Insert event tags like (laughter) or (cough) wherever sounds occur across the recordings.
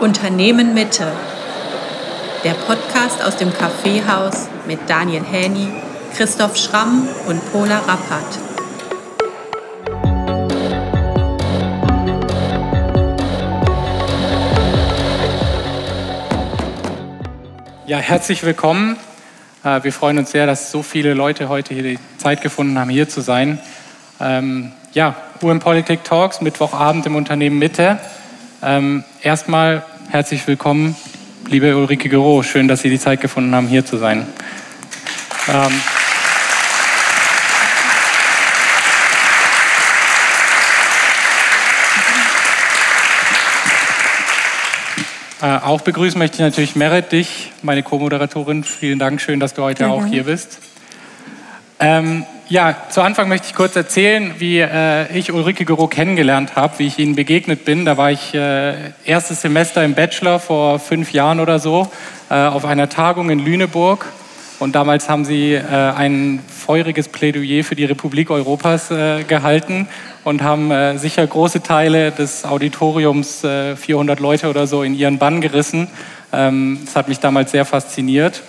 Unternehmen Mitte. Der Podcast aus dem Kaffeehaus mit Daniel Häni, Christoph Schramm und Pola Rappert. Ja, herzlich willkommen. Äh, wir freuen uns sehr, dass so viele Leute heute hier die Zeit gefunden haben, hier zu sein. Ähm, ja, UM Politik Talks, Mittwochabend im Unternehmen Mitte. Ähm, erstmal herzlich willkommen, liebe Ulrike Gero. Schön, dass Sie die Zeit gefunden haben, hier zu sein. Ähm, Äh, auch begrüßen möchte ich natürlich Merit, dich, meine Co-Moderatorin. Vielen Dank, schön, dass du heute ja, auch hier bist. Ähm, ja, zu Anfang möchte ich kurz erzählen, wie äh, ich Ulrike Gero kennengelernt habe, wie ich Ihnen begegnet bin. Da war ich äh, erstes Semester im Bachelor vor fünf Jahren oder so äh, auf einer Tagung in Lüneburg. Und damals haben Sie äh, ein feuriges Plädoyer für die Republik Europas äh, gehalten und haben äh, sicher große Teile des Auditoriums, äh, 400 Leute oder so, in ihren Bann gerissen. Ähm, das hat mich damals sehr fasziniert.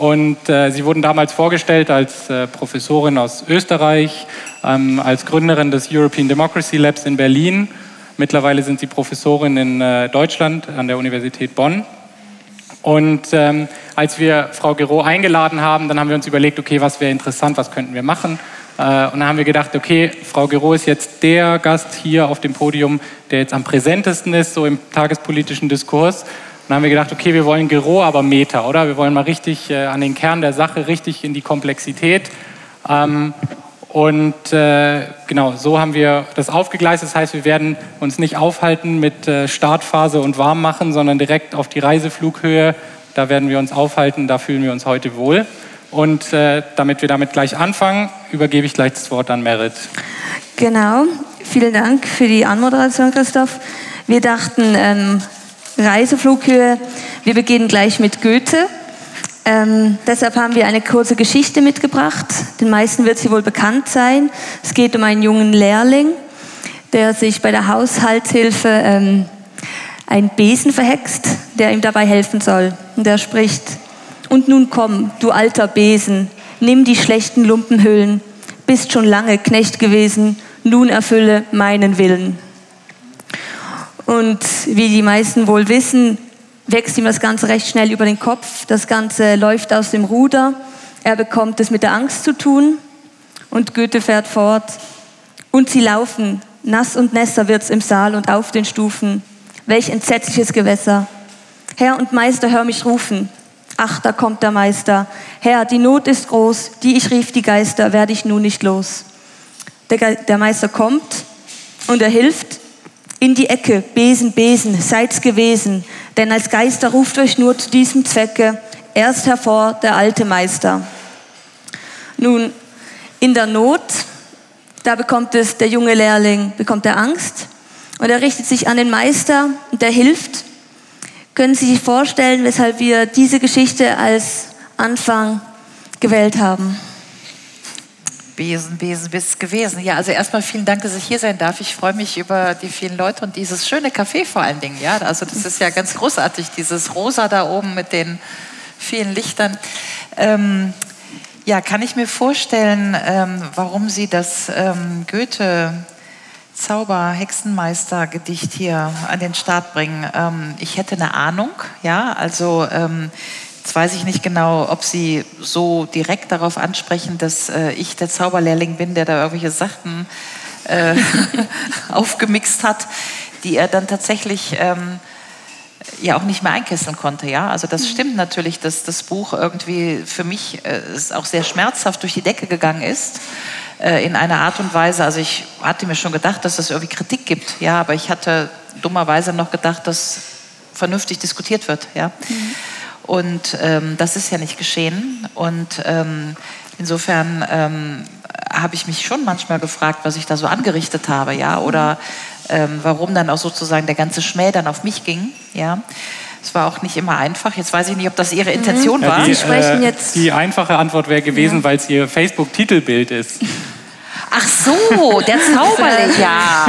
Und äh, sie wurden damals vorgestellt als äh, Professorin aus Österreich, ähm, als Gründerin des European Democracy Labs in Berlin. Mittlerweile sind sie Professorin in äh, Deutschland an der Universität Bonn. Und ähm, als wir Frau Gero eingeladen haben, dann haben wir uns überlegt, okay, was wäre interessant, was könnten wir machen. Äh, und dann haben wir gedacht, okay, Frau Gero ist jetzt der Gast hier auf dem Podium, der jetzt am präsentesten ist, so im tagespolitischen Diskurs. Dann haben wir gedacht, okay, wir wollen Gero, aber Meta, oder? Wir wollen mal richtig äh, an den Kern der Sache, richtig in die Komplexität. Ähm, und äh, genau, so haben wir das aufgegleist. Das heißt, wir werden uns nicht aufhalten mit äh, Startphase und Warmmachen, sondern direkt auf die Reiseflughöhe. Da werden wir uns aufhalten, da fühlen wir uns heute wohl. Und äh, damit wir damit gleich anfangen, übergebe ich gleich das Wort an Merit. Genau, vielen Dank für die Anmoderation, Christoph. Wir dachten, ähm, Reiseflughöhe, wir beginnen gleich mit Goethe. Ähm, deshalb haben wir eine kurze Geschichte mitgebracht. Den meisten wird sie wohl bekannt sein. Es geht um einen jungen Lehrling, der sich bei der Haushaltshilfe ähm, einen Besen verhext, der ihm dabei helfen soll. Und der spricht, und nun komm, du alter Besen, nimm die schlechten Lumpenhüllen, bist schon lange Knecht gewesen, nun erfülle meinen Willen. Und wie die meisten wohl wissen, wächst ihm das Ganze recht schnell über den Kopf. Das Ganze läuft aus dem Ruder. Er bekommt es mit der Angst zu tun. Und Goethe fährt fort. Und sie laufen. Nass und nässer wird's im Saal und auf den Stufen. Welch entsetzliches Gewässer. Herr und Meister, hör mich rufen. Ach, da kommt der Meister. Herr, die Not ist groß, die ich rief die Geister, werde ich nun nicht los. Der, der Meister kommt und er hilft. In die Ecke, Besen, Besen, seid's gewesen, denn als Geister ruft euch nur zu diesem Zwecke erst hervor der alte Meister. Nun, in der Not, da bekommt es der junge Lehrling, bekommt er Angst und er richtet sich an den Meister und der hilft können Sie sich vorstellen, weshalb wir diese Geschichte als Anfang gewählt haben? Besen, Besen, bis gewesen. Ja, also erstmal vielen Dank, dass ich hier sein darf. Ich freue mich über die vielen Leute und dieses schöne Café vor allen Dingen. Ja, also das ist ja ganz großartig, dieses Rosa da oben mit den vielen Lichtern. Ähm, ja, kann ich mir vorstellen, ähm, warum Sie das ähm, Goethe Zauber-Hexenmeister-Gedicht hier an den Start bringen. Ähm, ich hätte eine Ahnung, ja, also ähm, jetzt weiß ich nicht genau, ob Sie so direkt darauf ansprechen, dass äh, ich der Zauberlehrling bin, der da irgendwelche Sachen äh, (laughs) aufgemixt hat, die er dann tatsächlich ähm, ja auch nicht mehr einkesseln konnte. Ja, also das stimmt natürlich, dass das Buch irgendwie für mich äh, auch sehr schmerzhaft durch die Decke gegangen ist äh, in einer Art und Weise. Also ich hatte mir schon gedacht, dass es irgendwie Kritik gibt. Ja, aber ich hatte dummerweise noch gedacht, dass vernünftig diskutiert wird. Ja. Mhm. Und ähm, das ist ja nicht geschehen. Und ähm, insofern ähm, habe ich mich schon manchmal gefragt, was ich da so angerichtet habe, ja, oder ähm, warum dann auch sozusagen der ganze Schmäh dann auf mich ging, ja. Es war auch nicht immer einfach. Jetzt weiß ich nicht, ob das Ihre Intention mhm. war. Ja, die, äh, die, einfache Antwort wäre gewesen, ja. weil es Ihr Facebook-Titelbild ist. Ach so, der Zauberling, ja.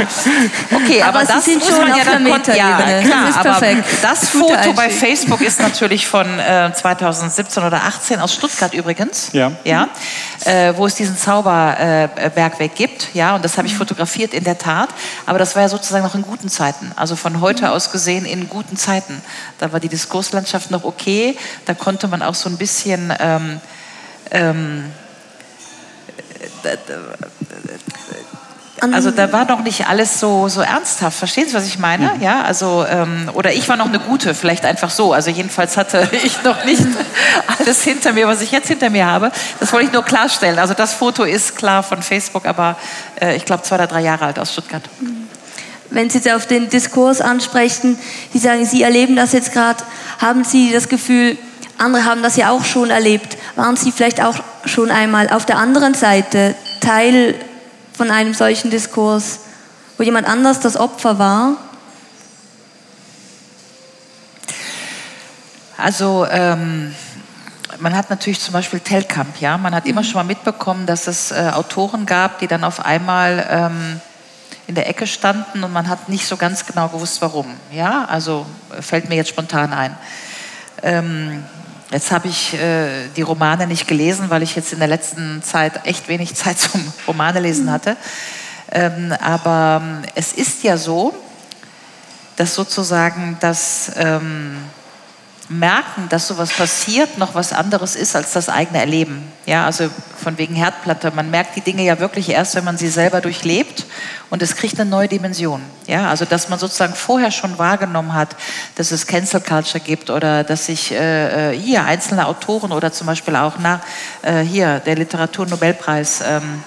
Okay, aber, Aber das sind muss schon auf ja der dann kon- ja, klar, Das ist aber das Foto bei. Facebook ist natürlich von äh, 2017 oder 18 aus Stuttgart übrigens. Ja. Ja. Äh, wo es diesen Zauberbergweg gibt, ja, und das habe ich fotografiert in der Tat. Aber das war ja sozusagen noch in guten Zeiten, also von heute aus gesehen in guten Zeiten. Da war die Diskurslandschaft noch okay, da konnte man auch so ein bisschen ähm, ähm, Also da war noch nicht alles so, so ernsthaft. Verstehen Sie, was ich meine? Ja, also, ähm, oder ich war noch eine gute, vielleicht einfach so. Also jedenfalls hatte (laughs) ich noch nicht alles hinter mir, was ich jetzt hinter mir habe. Das wollte ich nur klarstellen. Also das Foto ist klar von Facebook, aber äh, ich glaube zwei oder drei Jahre alt aus Stuttgart. Wenn Sie jetzt auf den Diskurs ansprechen, Sie sagen, Sie erleben das jetzt gerade, haben Sie das Gefühl, andere haben das ja auch schon erlebt. Waren Sie vielleicht auch schon einmal auf der anderen Seite Teil von einem solchen Diskurs, wo jemand anders das Opfer war? Also ähm, man hat natürlich zum Beispiel Telkamp, ja, man hat immer schon mal mitbekommen, dass es äh, Autoren gab, die dann auf einmal ähm, in der Ecke standen und man hat nicht so ganz genau gewusst, warum. Ja, also fällt mir jetzt spontan ein. Ähm, jetzt habe ich äh, die Romane nicht gelesen, weil ich jetzt in der letzten Zeit echt wenig (laughs) Zeit zum Romane lesen hatte. Ähm, aber ähm, es ist ja so, dass sozusagen das ähm, Merken, dass sowas passiert, noch was anderes ist als das eigene Erleben. Ja, also von wegen Herdplatte. Man merkt die Dinge ja wirklich erst, wenn man sie selber durchlebt und es kriegt eine neue Dimension. Ja, also dass man sozusagen vorher schon wahrgenommen hat, dass es Cancel Culture gibt oder dass sich äh, hier einzelne Autoren oder zum Beispiel auch nach äh, hier der Literaturnobelpreis ähm,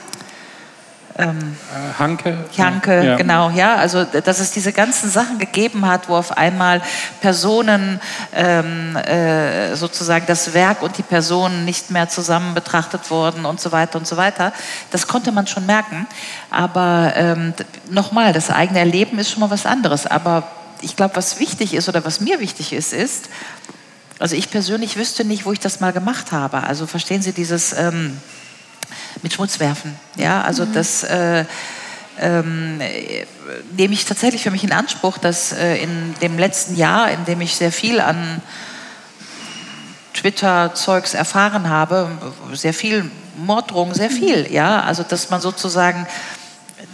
ähm, Äh, Hanke. Janke, Ja. genau, ja, also dass es diese ganzen Sachen gegeben hat, wo auf einmal Personen ähm, äh, sozusagen das Werk und die Personen nicht mehr zusammen betrachtet wurden und so weiter und so weiter. Das konnte man schon merken. Aber ähm, nochmal, das eigene Erleben ist schon mal was anderes. Aber ich glaube, was wichtig ist oder was mir wichtig ist, ist, also ich persönlich wüsste nicht, wo ich das mal gemacht habe. Also verstehen Sie dieses ähm, mit Schmutz werfen. Ja, also das äh, ähm, äh, nehme ich tatsächlich für mich in Anspruch, dass äh, in dem letzten Jahr, in dem ich sehr viel an Twitter-Zeugs erfahren habe, sehr viel Morddrohungen, sehr viel, ja, also dass man sozusagen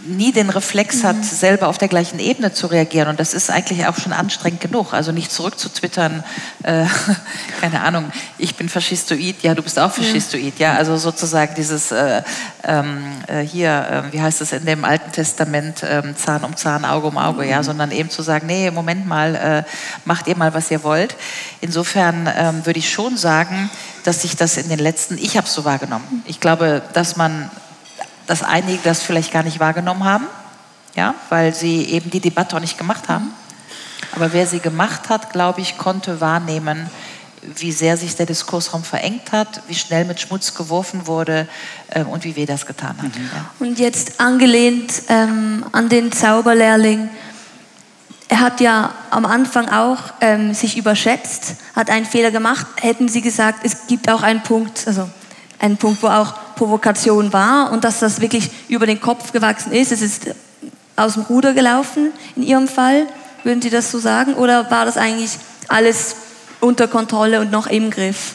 nie den Reflex hat, selber auf der gleichen Ebene zu reagieren. Und das ist eigentlich auch schon anstrengend genug. Also nicht zurückzutwittern, äh, (laughs) keine Ahnung, ich bin Faschistoid, ja, du bist auch Faschistoid. Ja, also sozusagen dieses, äh, ähm, äh, hier, äh, wie heißt es in dem Alten Testament, ähm, Zahn um Zahn, Auge um Auge, ja, sondern eben zu sagen, nee, Moment mal, äh, macht ihr mal, was ihr wollt. Insofern ähm, würde ich schon sagen, dass sich das in den letzten, ich habe es so wahrgenommen. Ich glaube, dass man dass einige das vielleicht gar nicht wahrgenommen haben, ja, weil sie eben die Debatte auch nicht gemacht haben. Aber wer sie gemacht hat, glaube ich, konnte wahrnehmen, wie sehr sich der Diskursraum verengt hat, wie schnell mit Schmutz geworfen wurde äh, und wie weh das getan hat. Ja. Und jetzt angelehnt ähm, an den Zauberlehrling. Er hat ja am Anfang auch ähm, sich überschätzt, hat einen Fehler gemacht. Hätten Sie gesagt, es gibt auch einen Punkt, also einen Punkt, wo auch Provokation war und dass das wirklich über den Kopf gewachsen ist. Es ist aus dem Ruder gelaufen in Ihrem Fall. Würden Sie das so sagen? Oder war das eigentlich alles unter Kontrolle und noch im Griff?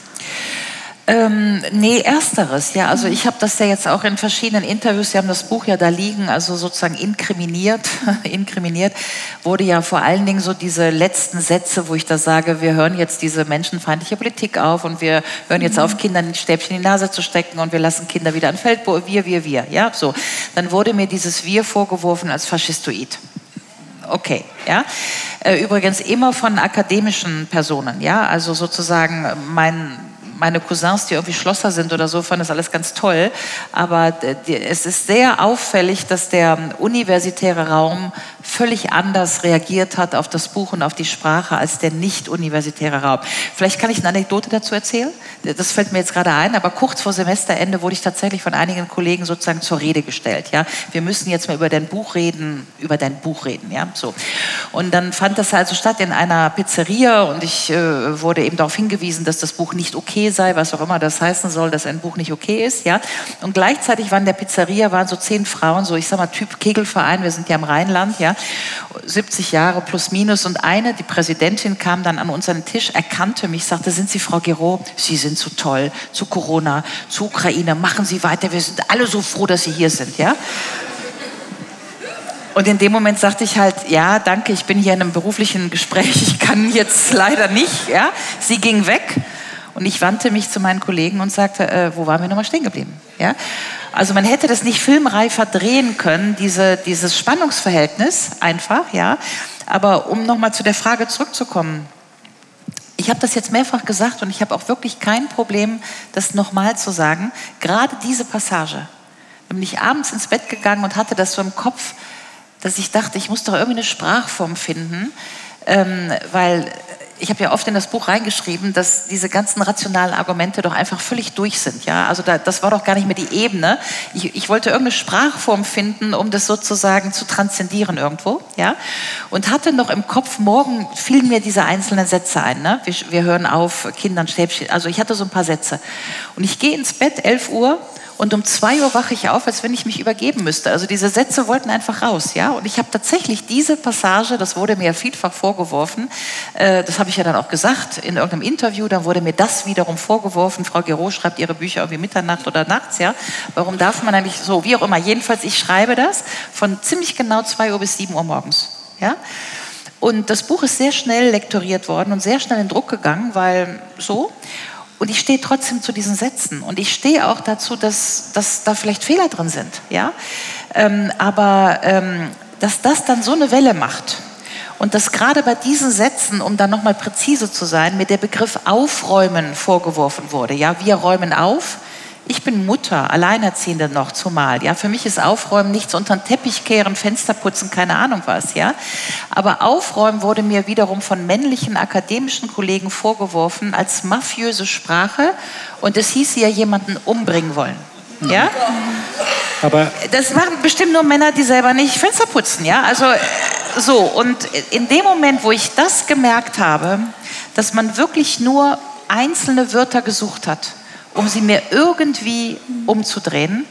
Ähm, nee, ersteres, ja. Also ich habe das ja jetzt auch in verschiedenen Interviews, Sie haben das Buch ja da liegen, also sozusagen inkriminiert, (laughs) inkriminiert, wurde ja vor allen Dingen so diese letzten Sätze, wo ich da sage, wir hören jetzt diese menschenfeindliche Politik auf und wir hören jetzt auf, Kindern ein Stäbchen in die Nase zu stecken und wir lassen Kinder wieder an Feld, wir, wir, wir, ja, so. Dann wurde mir dieses Wir vorgeworfen als Faschistoid. Okay, ja. Äh, Übrigens immer von akademischen Personen, ja. Also sozusagen mein meine Cousins, die irgendwie Schlosser sind oder so, fanden das alles ganz toll. Aber die, es ist sehr auffällig, dass der universitäre Raum völlig anders reagiert hat auf das Buch und auf die Sprache als der nicht-universitäre Raum. Vielleicht kann ich eine Anekdote dazu erzählen. Das fällt mir jetzt gerade ein, aber kurz vor Semesterende wurde ich tatsächlich von einigen Kollegen sozusagen zur Rede gestellt. Ja, wir müssen jetzt mal über dein Buch reden, über dein Buch reden. Ja, so. Und dann fand das also statt in einer Pizzeria und ich äh, wurde eben darauf hingewiesen, dass das Buch nicht okay sei, was auch immer das heißen soll, dass ein Buch nicht okay ist. Ja, und gleichzeitig waren in der Pizzeria waren so zehn Frauen, so ich sag mal Typ Kegelverein. Wir sind ja im Rheinland. Ja, 70 Jahre plus minus und eine, die Präsidentin, kam dann an unseren Tisch, erkannte mich, sagte, sind Sie Frau Gero? Sie sind so toll zu Corona, zu Ukraine, machen Sie weiter, wir sind alle so froh, dass Sie hier sind, ja? Und in dem Moment sagte ich halt, ja, danke, ich bin hier in einem beruflichen Gespräch, ich kann jetzt leider nicht, ja? Sie ging weg und ich wandte mich zu meinen Kollegen und sagte, äh, wo waren wir nochmal stehen geblieben, ja? Also man hätte das nicht filmreifer drehen können, diese, dieses Spannungsverhältnis einfach, ja. Aber um nochmal zu der Frage zurückzukommen, ich habe das jetzt mehrfach gesagt und ich habe auch wirklich kein Problem, das nochmal zu sagen. Gerade diese Passage. Da bin ich abends ins Bett gegangen und hatte das so im Kopf, dass ich dachte, ich muss doch irgendwie eine Sprachform finden, ähm, weil ich habe ja oft in das Buch reingeschrieben, dass diese ganzen rationalen Argumente doch einfach völlig durch sind. Ja? Also da, das war doch gar nicht mehr die Ebene. Ich, ich, wollte irgendeine Sprachform finden, um das sozusagen zu transzendieren irgendwo. Ja? Und hatte noch im Kopf, morgen fielen mir diese einzelnen Sätze ein. Ne? Wir, wir hören auf, Kindern Stäbchen. Also ich hatte so ein paar Sätze. Und ich gehe ins Bett, 11 Uhr, und um zwei Uhr wache ich auf, als wenn ich mich übergeben müsste. Also diese Sätze wollten einfach raus, ja. Und ich habe tatsächlich diese Passage, das wurde mir ja vielfach vorgeworfen, äh, das habe ich ja dann auch gesagt in irgendeinem Interview, dann wurde mir das wiederum vorgeworfen. Frau Gero schreibt ihre Bücher irgendwie Mitternacht oder nachts, ja. Warum darf man eigentlich so, wie auch immer. Jedenfalls, ich schreibe das von ziemlich genau zwei Uhr bis sieben Uhr morgens, ja. Und das Buch ist sehr schnell lektoriert worden und sehr schnell in Druck gegangen, weil so. Und ich stehe trotzdem zu diesen Sätzen. Und ich stehe auch dazu, dass, dass da vielleicht Fehler drin sind. Ja? Ähm, aber ähm, dass das dann so eine Welle macht. Und dass gerade bei diesen Sätzen, um dann nochmal präzise zu sein, mir der Begriff Aufräumen vorgeworfen wurde. Ja, wir räumen auf. Ich bin Mutter, Alleinerziehende noch zumal. Ja, für mich ist Aufräumen nichts unter den Teppich kehren, Fenster putzen, keine Ahnung was. Ja, aber Aufräumen wurde mir wiederum von männlichen akademischen Kollegen vorgeworfen als mafiöse Sprache und es hieß ja jemanden umbringen wollen. Ja, aber das machen bestimmt nur Männer, die selber nicht Fenster putzen. Ja, also so und in dem Moment, wo ich das gemerkt habe, dass man wirklich nur einzelne Wörter gesucht hat um sie mir irgendwie umzudrehen,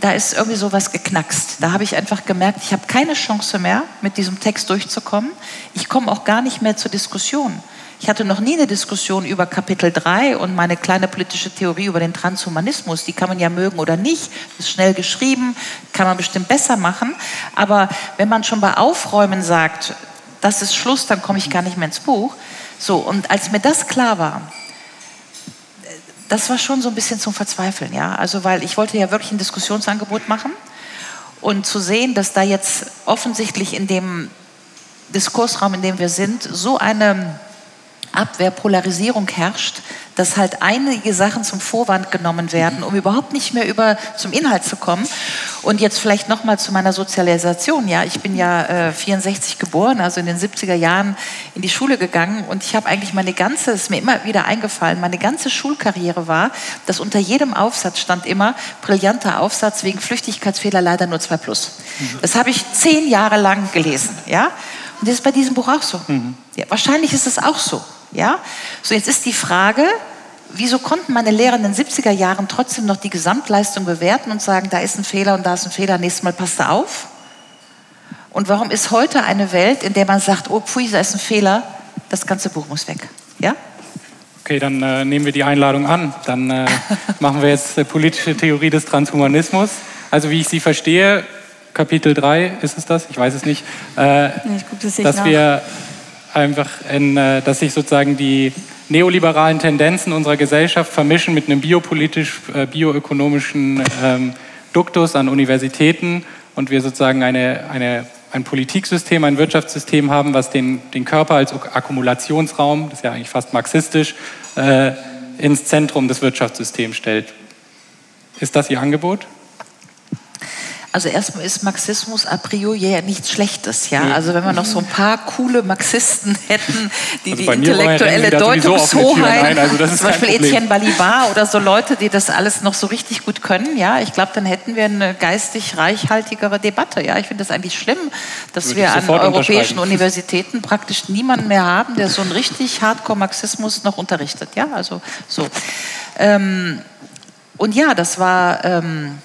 da ist irgendwie sowas geknackst. Da habe ich einfach gemerkt, ich habe keine Chance mehr, mit diesem Text durchzukommen. Ich komme auch gar nicht mehr zur Diskussion. Ich hatte noch nie eine Diskussion über Kapitel 3 und meine kleine politische Theorie über den Transhumanismus. Die kann man ja mögen oder nicht. Ist schnell geschrieben, kann man bestimmt besser machen. Aber wenn man schon bei Aufräumen sagt, das ist Schluss, dann komme ich gar nicht mehr ins Buch. So, und als mir das klar war, das war schon so ein bisschen zum Verzweifeln, ja. Also, weil ich wollte ja wirklich ein Diskussionsangebot machen und zu sehen, dass da jetzt offensichtlich in dem Diskursraum, in dem wir sind, so eine Abwehr, Polarisierung herrscht, dass halt einige Sachen zum Vorwand genommen werden, um überhaupt nicht mehr über zum Inhalt zu kommen. Und jetzt vielleicht noch mal zu meiner Sozialisation. Ja, ich bin ja äh, 64 geboren, also in den 70er Jahren in die Schule gegangen und ich habe eigentlich meine ganze, ist mir immer wieder eingefallen, meine ganze Schulkarriere war, dass unter jedem Aufsatz stand immer brillanter Aufsatz wegen Flüchtigkeitsfehler leider nur 2 plus. Das habe ich zehn Jahre lang gelesen, ja. Und das ist bei diesem Buch auch so. Mhm. Ja, wahrscheinlich ist es auch so. Ja? So, jetzt ist die Frage, wieso konnten meine Lehrer in den 70er Jahren trotzdem noch die Gesamtleistung bewerten und sagen, da ist ein Fehler und da ist ein Fehler, nächstes Mal passt du auf? Und warum ist heute eine Welt, in der man sagt, oh pfui, da ist ein Fehler, das ganze Buch muss weg? Ja? Okay, dann äh, nehmen wir die Einladung an. Dann äh, (laughs) machen wir jetzt äh, politische Theorie des Transhumanismus. Also wie ich sie verstehe, Kapitel 3 ist es das, ich weiß es nicht, äh, das dass nach. wir einfach, in, äh, dass sich sozusagen die neoliberalen Tendenzen unserer Gesellschaft vermischen mit einem biopolitisch, äh, bioökonomischen ähm, Duktus an Universitäten und wir sozusagen eine, eine, ein Politiksystem, ein Wirtschaftssystem haben, was den, den Körper als Akkumulationsraum, das ist ja eigentlich fast marxistisch, äh, ins Zentrum des Wirtschaftssystems stellt. Ist das Ihr Angebot? Also erstmal ist Marxismus a priori ja nichts Schlechtes, ja. Also wenn wir noch so ein paar coole Marxisten (laughs) hätten, die Also die intellektuelle Türen Deutungshoheit, also zum Beispiel Problem. Etienne Balibar oder so Leute, die das alles noch so richtig gut können, ja, ich glaube, dann hätten wir eine geistig reichhaltigere Debatte, ja. Ich finde das eigentlich schlimm, dass Würde wir an europäischen. Universitäten praktisch niemanden mehr haben, der so einen richtig Hardcore-Marxismus noch unterrichtet, ja, also so. Ähm, und ja, das war... Ähm,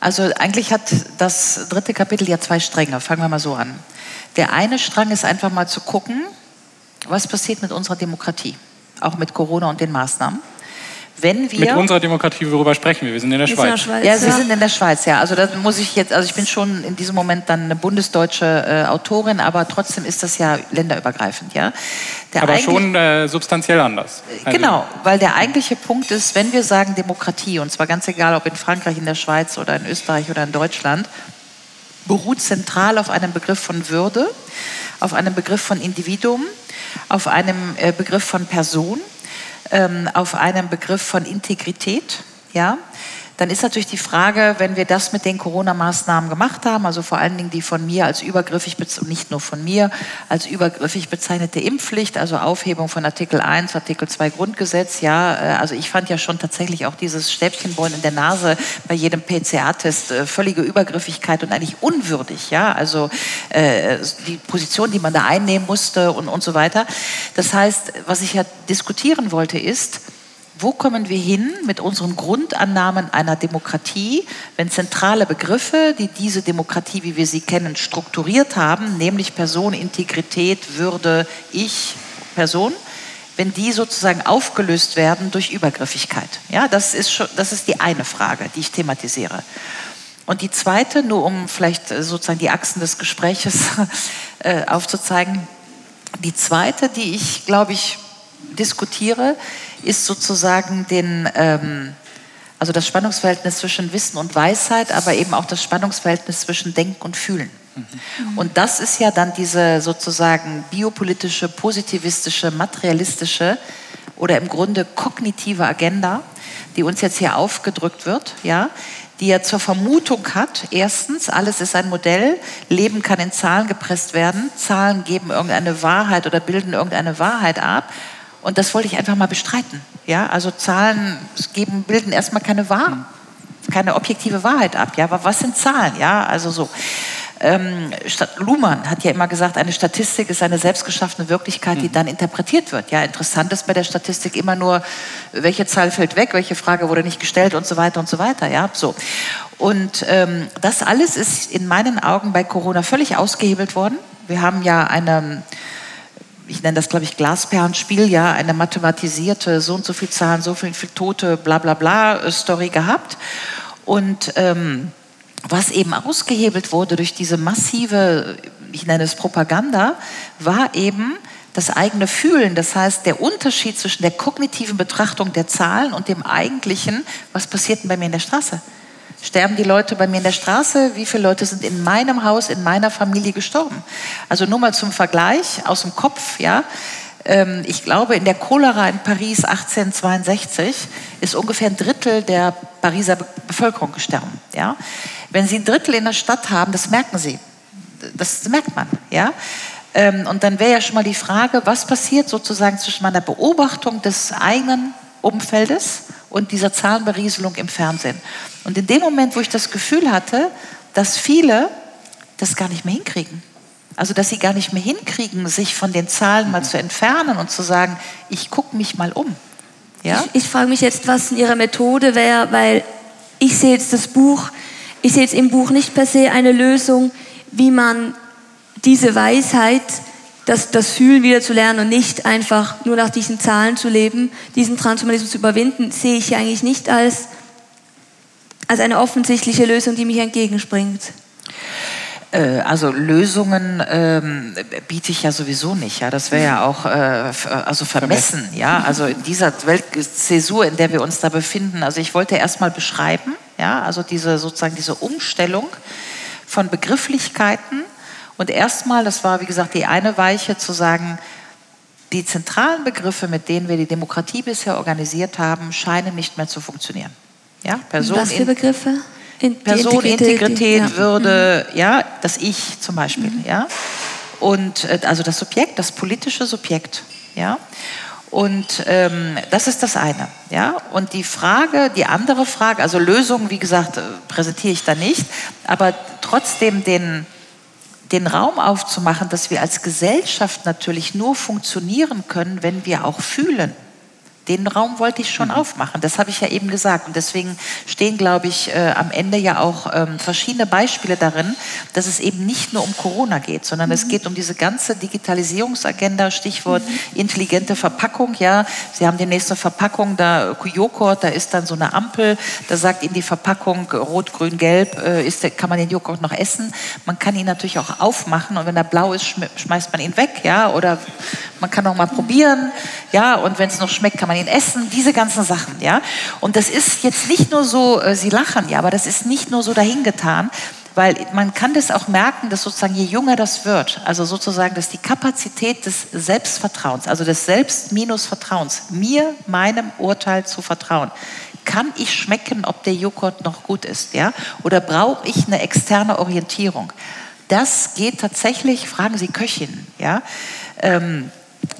also eigentlich hat das dritte Kapitel ja zwei Stränge. Fangen wir mal so an. Der eine Strang ist einfach mal zu gucken, was passiert mit unserer Demokratie, auch mit Corona und den Maßnahmen. Wenn wir Mit unserer Demokratie, worüber sprechen wir? Wir sind in der Ist in der Schweiz. Ja, Sie sind in der Schweiz, ja. Also da muss ich jetzt, also ich bin schon in diesem Moment dann eine bundesdeutsche äh, Autorin, aber trotzdem ist das ja länderübergreifend, ja. Der Aber schon äh, substanziell anders. Also, Genau, weil der eigentliche Punkt ist, wenn wir sagen Demokratie, und zwar ganz egal, ob in Frankreich, in der Schweiz oder in Österreich oder in Deutschland, beruht zentral auf einem Begriff von Würde, auf einem Begriff von Individuum, auf einem äh, Begriff von Person, auf einem Begriff von Integrität, ja, dann ist natürlich die Frage, wenn wir das mit den Corona-Maßnahmen gemacht haben, also vor allen Dingen die von mir als übergriffig, nicht nur von mir, als übergriffig bezeichnete Impfpflicht, also Aufhebung von Artikel 1, Artikel 2 Grundgesetz, ja, äh, also ich fand ja schon tatsächlich auch dieses Stäbchenbohren in der Nase bei jedem PCR-Test äh, völlige Übergriffigkeit und eigentlich unwürdig, ja, also äh, die Position, die man da einnehmen musste und, und so weiter. Das heißt, was ich ja diskutieren wollte, ist, wo kommen wir hin mit unseren Grundannahmen einer Demokratie, wenn zentrale Begriffe, die diese Demokratie, wie wir sie kennen, strukturiert haben, nämlich Person, Integrität, Würde, Ich, Person, wenn die sozusagen aufgelöst werden durch Übergriffigkeit? Ja, das ist, schon, das ist die eine Frage, die ich thematisiere. Und die zweite, nur um vielleicht äh, sozusagen die Achsen des Gespräches (laughs) äh, aufzuzeigen, die zweite, die ich, glaube ich, diskutiere, ist sozusagen den, ähm, also das Spannungsverhältnis zwischen Wissen und Weisheit, aber eben auch das Spannungsverhältnis zwischen Denken und Fühlen. Und das ist ja dann diese sozusagen biopolitische, positivistische, materialistische oder im Grunde kognitive Agenda, die uns jetzt hier aufgedrückt wird, ja, die ja zur Vermutung hat, erstens, alles ist ein Modell, Leben kann in Zahlen gepresst werden, Zahlen geben irgendeine Wahrheit oder bilden irgendeine Wahrheit ab. Und das wollte ich einfach mal bestreiten. Ja, also Zahlen geben, bilden erstmal keine Wahr, keine objektive Wahrheit ab. Ja, aber was sind Zahlen? Ja, also so. Ähm, Luhmann hat ja immer gesagt, eine Statistik ist eine selbstgeschaffene Wirklichkeit, die dann interpretiert wird. Ja, interessant ist bei der Statistik immer nur, welche Zahl fällt weg, welche Frage wurde nicht gestellt und so weiter und so weiter. Ja, so. Und ähm, das alles ist in meinen Augen bei Corona völlig ausgehebelt worden. Wir haben ja eine ich nenne das, glaube ich, Glasperlenspiel, ja, eine mathematisierte, so und so viel Zahlen, so viel, viel Tote, bla bla bla äh, Story gehabt. Und ähm, was eben ausgehebelt wurde durch diese massive, ich nenne es Propaganda, war eben das eigene Fühlen. Das heißt, der Unterschied zwischen der kognitiven Betrachtung der Zahlen und dem eigentlichen, was passiert denn bei mir in der Straße? Sterben die Leute bei mir in der Straße? Wie viele Leute sind in meinem Haus, in meiner Familie gestorben? Also nur mal zum Vergleich aus dem Kopf, ja. Ähm, Ich glaube, in der Cholera in Paris 1862 ist ungefähr ein Drittel der Pariser Be- Bevölkerung gestorben. Ja? Wenn Sie ein Drittel in der Stadt haben, das merken Sie. Das merkt man. Ja? Ähm, Und dann wäre ja schon mal die Frage, was passiert sozusagen zwischen meiner Beobachtung des eigenen Umfeldes und dieser Zahlenberieselung im Fernsehen. Und in dem Moment, wo ich das Gefühl hatte, dass viele das gar nicht mehr hinkriegen. Also, dass sie gar nicht mehr hinkriegen, sich von den Zahlen mal zu entfernen und zu sagen, ich gucke mich mal um. Ja? Ich, ich frage mich jetzt, was in Ihrer Methode wäre, weil ich sehe jetzt das Buch, ich sehe jetzt im Buch nicht per se eine Lösung, wie man diese Weisheit, das, das Fühlen wieder zu lernen und nicht einfach nur nach diesen Zahlen zu leben, diesen Transhumanismus zu überwinden, sehe ich eigentlich nicht als, als eine offensichtliche Lösung, die mich entgegenspringt. Äh, Also Lösungen ähm, biete ich ja sowieso nicht. Ja, das wäre ja auch äh, also vermessen. Ja, also in dieser Weltzäsur, in der wir uns da befinden. Also ich wollte erst mal beschreiben, ja, also diese sozusagen diese Umstellung von Begrifflichkeiten und erstmal, das war wie gesagt die eine Weiche, zu sagen, die zentralen Begriffe, mit denen wir die Demokratie bisher organisiert haben, scheinen nicht mehr zu funktionieren. Ja, Person was für Begriffe? In, Person, Integrität, Integrität ja. Würde, mhm. ja, das Ich zum Beispiel, mhm. ja. Und äh, also das Subjekt, das politische Subjekt, ja. Und ähm, das ist das eine. Ja? Und die Frage, die andere Frage, also Lösungen, wie gesagt, äh, präsentiere ich da nicht, aber trotzdem den, den Raum aufzumachen, dass wir als Gesellschaft natürlich nur funktionieren können, wenn wir auch fühlen den Raum wollte ich schon mhm. aufmachen. Das habe ich ja eben gesagt. Und deswegen stehen, glaube ich, äh, am Ende ja auch ähm, verschiedene Beispiele darin, dass es eben nicht nur um Corona geht, sondern mhm. es geht um diese ganze Digitalisierungsagenda, Stichwort mhm. intelligente Verpackung. Ja, Sie haben die nächste Verpackung, da Joghurt, da ist dann so eine Ampel, da sagt Ihnen die Verpackung rot, grün, gelb, äh, ist, kann man den Joghurt noch essen. Man kann ihn natürlich auch aufmachen und wenn er blau ist, schmeißt man ihn weg. Ja, oder man kann auch mal probieren. Ja, und wenn es noch schmeckt, kann man ihn essen, diese ganzen Sachen, ja. Und das ist jetzt nicht nur so, äh, Sie lachen, ja, aber das ist nicht nur so dahingetan, weil man kann das auch merken, dass sozusagen je jünger das wird, also sozusagen, dass die Kapazität des Selbstvertrauens, also des Selbst minus Vertrauens, mir, meinem Urteil zu vertrauen, kann ich schmecken, ob der Joghurt noch gut ist, ja? Oder brauche ich eine externe Orientierung? Das geht tatsächlich, fragen Sie Köchinnen, ja? Ähm,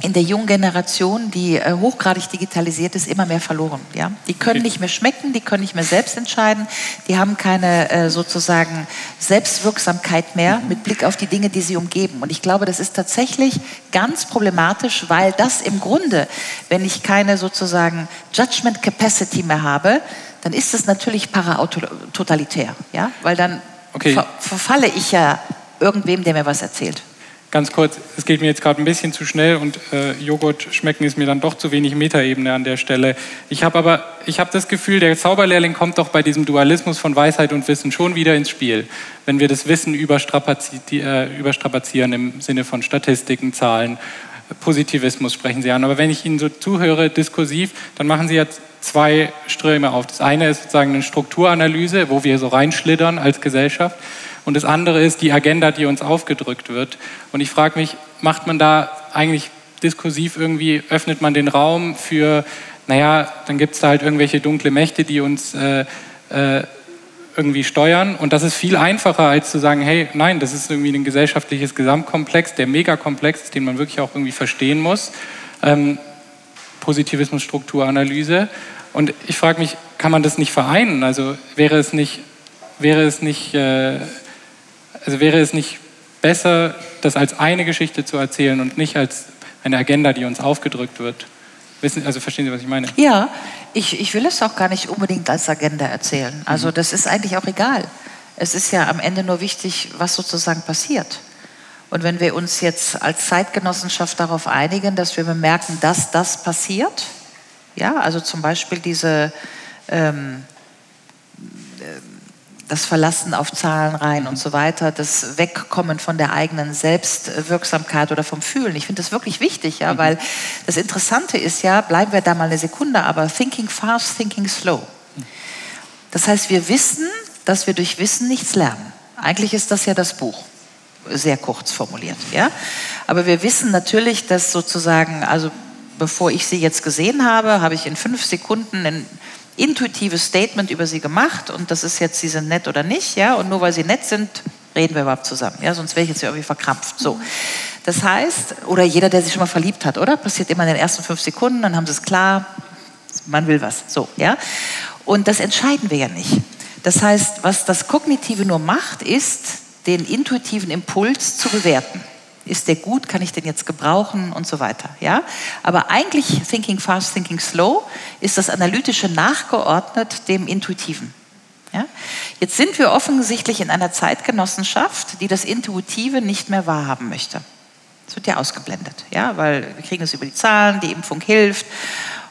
in der jungen Generation, die äh, hochgradig digitalisiert ist, immer mehr verloren. Ja? Die können nicht mehr schmecken, die können nicht mehr selbst entscheiden, die haben keine äh, sozusagen Selbstwirksamkeit mehr mit Blick auf die Dinge, die sie umgeben. Und ich glaube, das ist tatsächlich ganz problematisch, weil das im Grunde, wenn ich keine sozusagen Judgment Capacity mehr habe, dann ist es natürlich para-totalitär. Ja? Weil dann okay. ver verfalle ich ja irgendwem, der mir was erzählt ganz kurz, es geht mir jetzt gerade ein bisschen zu schnell und äh, Joghurt schmecken ist mir dann doch zu wenig Metaebene an der Stelle. Ich habe aber, ich habe das Gefühl, der Zauberlehrling kommt doch bei diesem Dualismus von Weisheit und Wissen schon wieder ins Spiel, wenn wir das Wissen überstrapazi äh, überstrapazieren im Sinne von Statistiken, Zahlen, Positivismus sprechen Sie an. Aber wenn ich Ihnen so zuhöre, diskursiv, dann machen Sie jetzt zwei Ströme auf. Das eine ist sozusagen eine Strukturanalyse, wo wir so reinschlittern als Gesellschaft. Und das andere ist die Agenda, die uns aufgedrückt wird. Und ich frage mich, macht man da eigentlich diskursiv irgendwie, öffnet man den Raum für, naja, dann gibt es da halt irgendwelche dunkle Mächte, die uns äh, äh, irgendwie steuern. Und das ist viel einfacher, als zu sagen, hey, nein, das ist irgendwie ein gesellschaftliches Gesamtkomplex, der Megakomplex den man wirklich auch irgendwie verstehen muss. Ähm, Positivismus, Strukturanalyse. Und ich frage mich, kann man das nicht vereinen? Also wäre es nicht, wäre es nicht äh, also wäre es nicht besser, das als eine Geschichte zu erzählen und nicht als eine Agenda, die uns aufgedrückt wird? Wissen, also verstehen Sie, was ich meine? Ja, ich, ich will es auch gar nicht unbedingt als Agenda erzählen. Also mhm. das ist eigentlich auch egal. Es ist ja am Ende nur wichtig, was sozusagen passiert. Und wenn wir uns jetzt als Zeitgenossenschaft darauf einigen, dass wir bemerken, dass das passiert, ja, also zum Beispiel diese ähm, das Verlassen auf Zahlen rein und so weiter, das Wegkommen von der eigenen Selbstwirksamkeit oder vom Fühlen. Ich finde das wirklich wichtig, ja, mhm. weil das Interessante ist ja, bleiben wir da mal eine Sekunde, aber thinking fast, thinking slow. Das heißt, wir wissen, dass wir durch Wissen nichts lernen. Eigentlich ist das ja das Buch sehr kurz formuliert, ja. Aber wir wissen natürlich, dass sozusagen, also bevor ich sie jetzt gesehen habe, habe ich in fünf Sekunden in intuitives Statement über sie gemacht und das ist jetzt, sie sind nett oder nicht, ja, und nur weil sie nett sind, reden wir überhaupt zusammen, ja, sonst wäre ich jetzt irgendwie verkrampft, so. Das heißt, oder jeder, der sich schon mal verliebt hat, oder? Passiert immer in den ersten fünf Sekunden, dann haben sie es klar, man will was, so, ja. Und das entscheiden wir ja nicht. Das heißt, was das Kognitive nur macht, ist, den intuitiven Impuls zu bewerten. Ist der gut? Kann ich den jetzt gebrauchen? Und so weiter. Ja? Aber eigentlich Thinking Fast, Thinking Slow ist das Analytische nachgeordnet dem Intuitiven. Ja? Jetzt sind wir offensichtlich in einer Zeitgenossenschaft, die das Intuitive nicht mehr wahrhaben möchte. Das wird ja ausgeblendet, ja? weil wir kriegen es über die Zahlen, die Impfung hilft.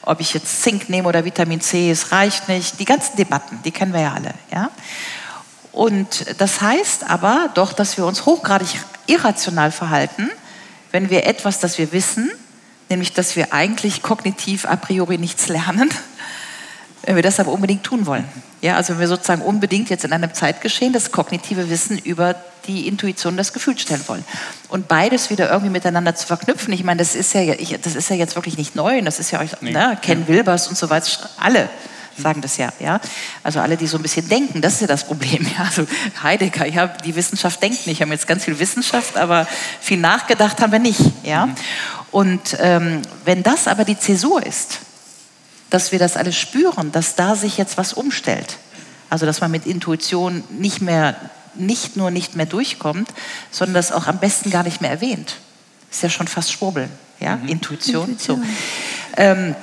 Ob ich jetzt Zink nehme oder Vitamin C, es reicht nicht. Die ganzen Debatten, die kennen wir ja alle. Ja? Und das heißt aber doch, dass wir uns hochgradig irrational verhalten, wenn wir etwas, das wir wissen, nämlich dass wir eigentlich kognitiv a priori nichts lernen, (laughs) wenn wir das aber unbedingt tun wollen. Ja, also wenn wir sozusagen unbedingt jetzt in einem Zeitgeschehen das kognitive Wissen über die Intuition, das Gefühl stellen wollen. Und beides wieder irgendwie miteinander zu verknüpfen, ich meine, das ist ja, ich, das ist ja jetzt wirklich nicht neu, das ist ja euch, nee. ne, Ken Wilbers und so weiter, alle sagen das ja, ja. Also alle, die so ein bisschen denken, das ist ja das Problem. Ja. Also Heidegger, ja, die Wissenschaft denkt nicht. Wir haben jetzt ganz viel Wissenschaft, aber viel nachgedacht haben wir nicht, ja. Mhm. Und ähm, wenn das aber die Zäsur ist, dass wir das alles spüren, dass da sich jetzt was umstellt, also dass man mit Intuition nicht mehr, nicht nur nicht mehr durchkommt, sondern das auch am besten gar nicht mehr erwähnt. Ist ja schon fast Schwurbeln, ja, mhm. Intuition. Intuition. So. Ähm,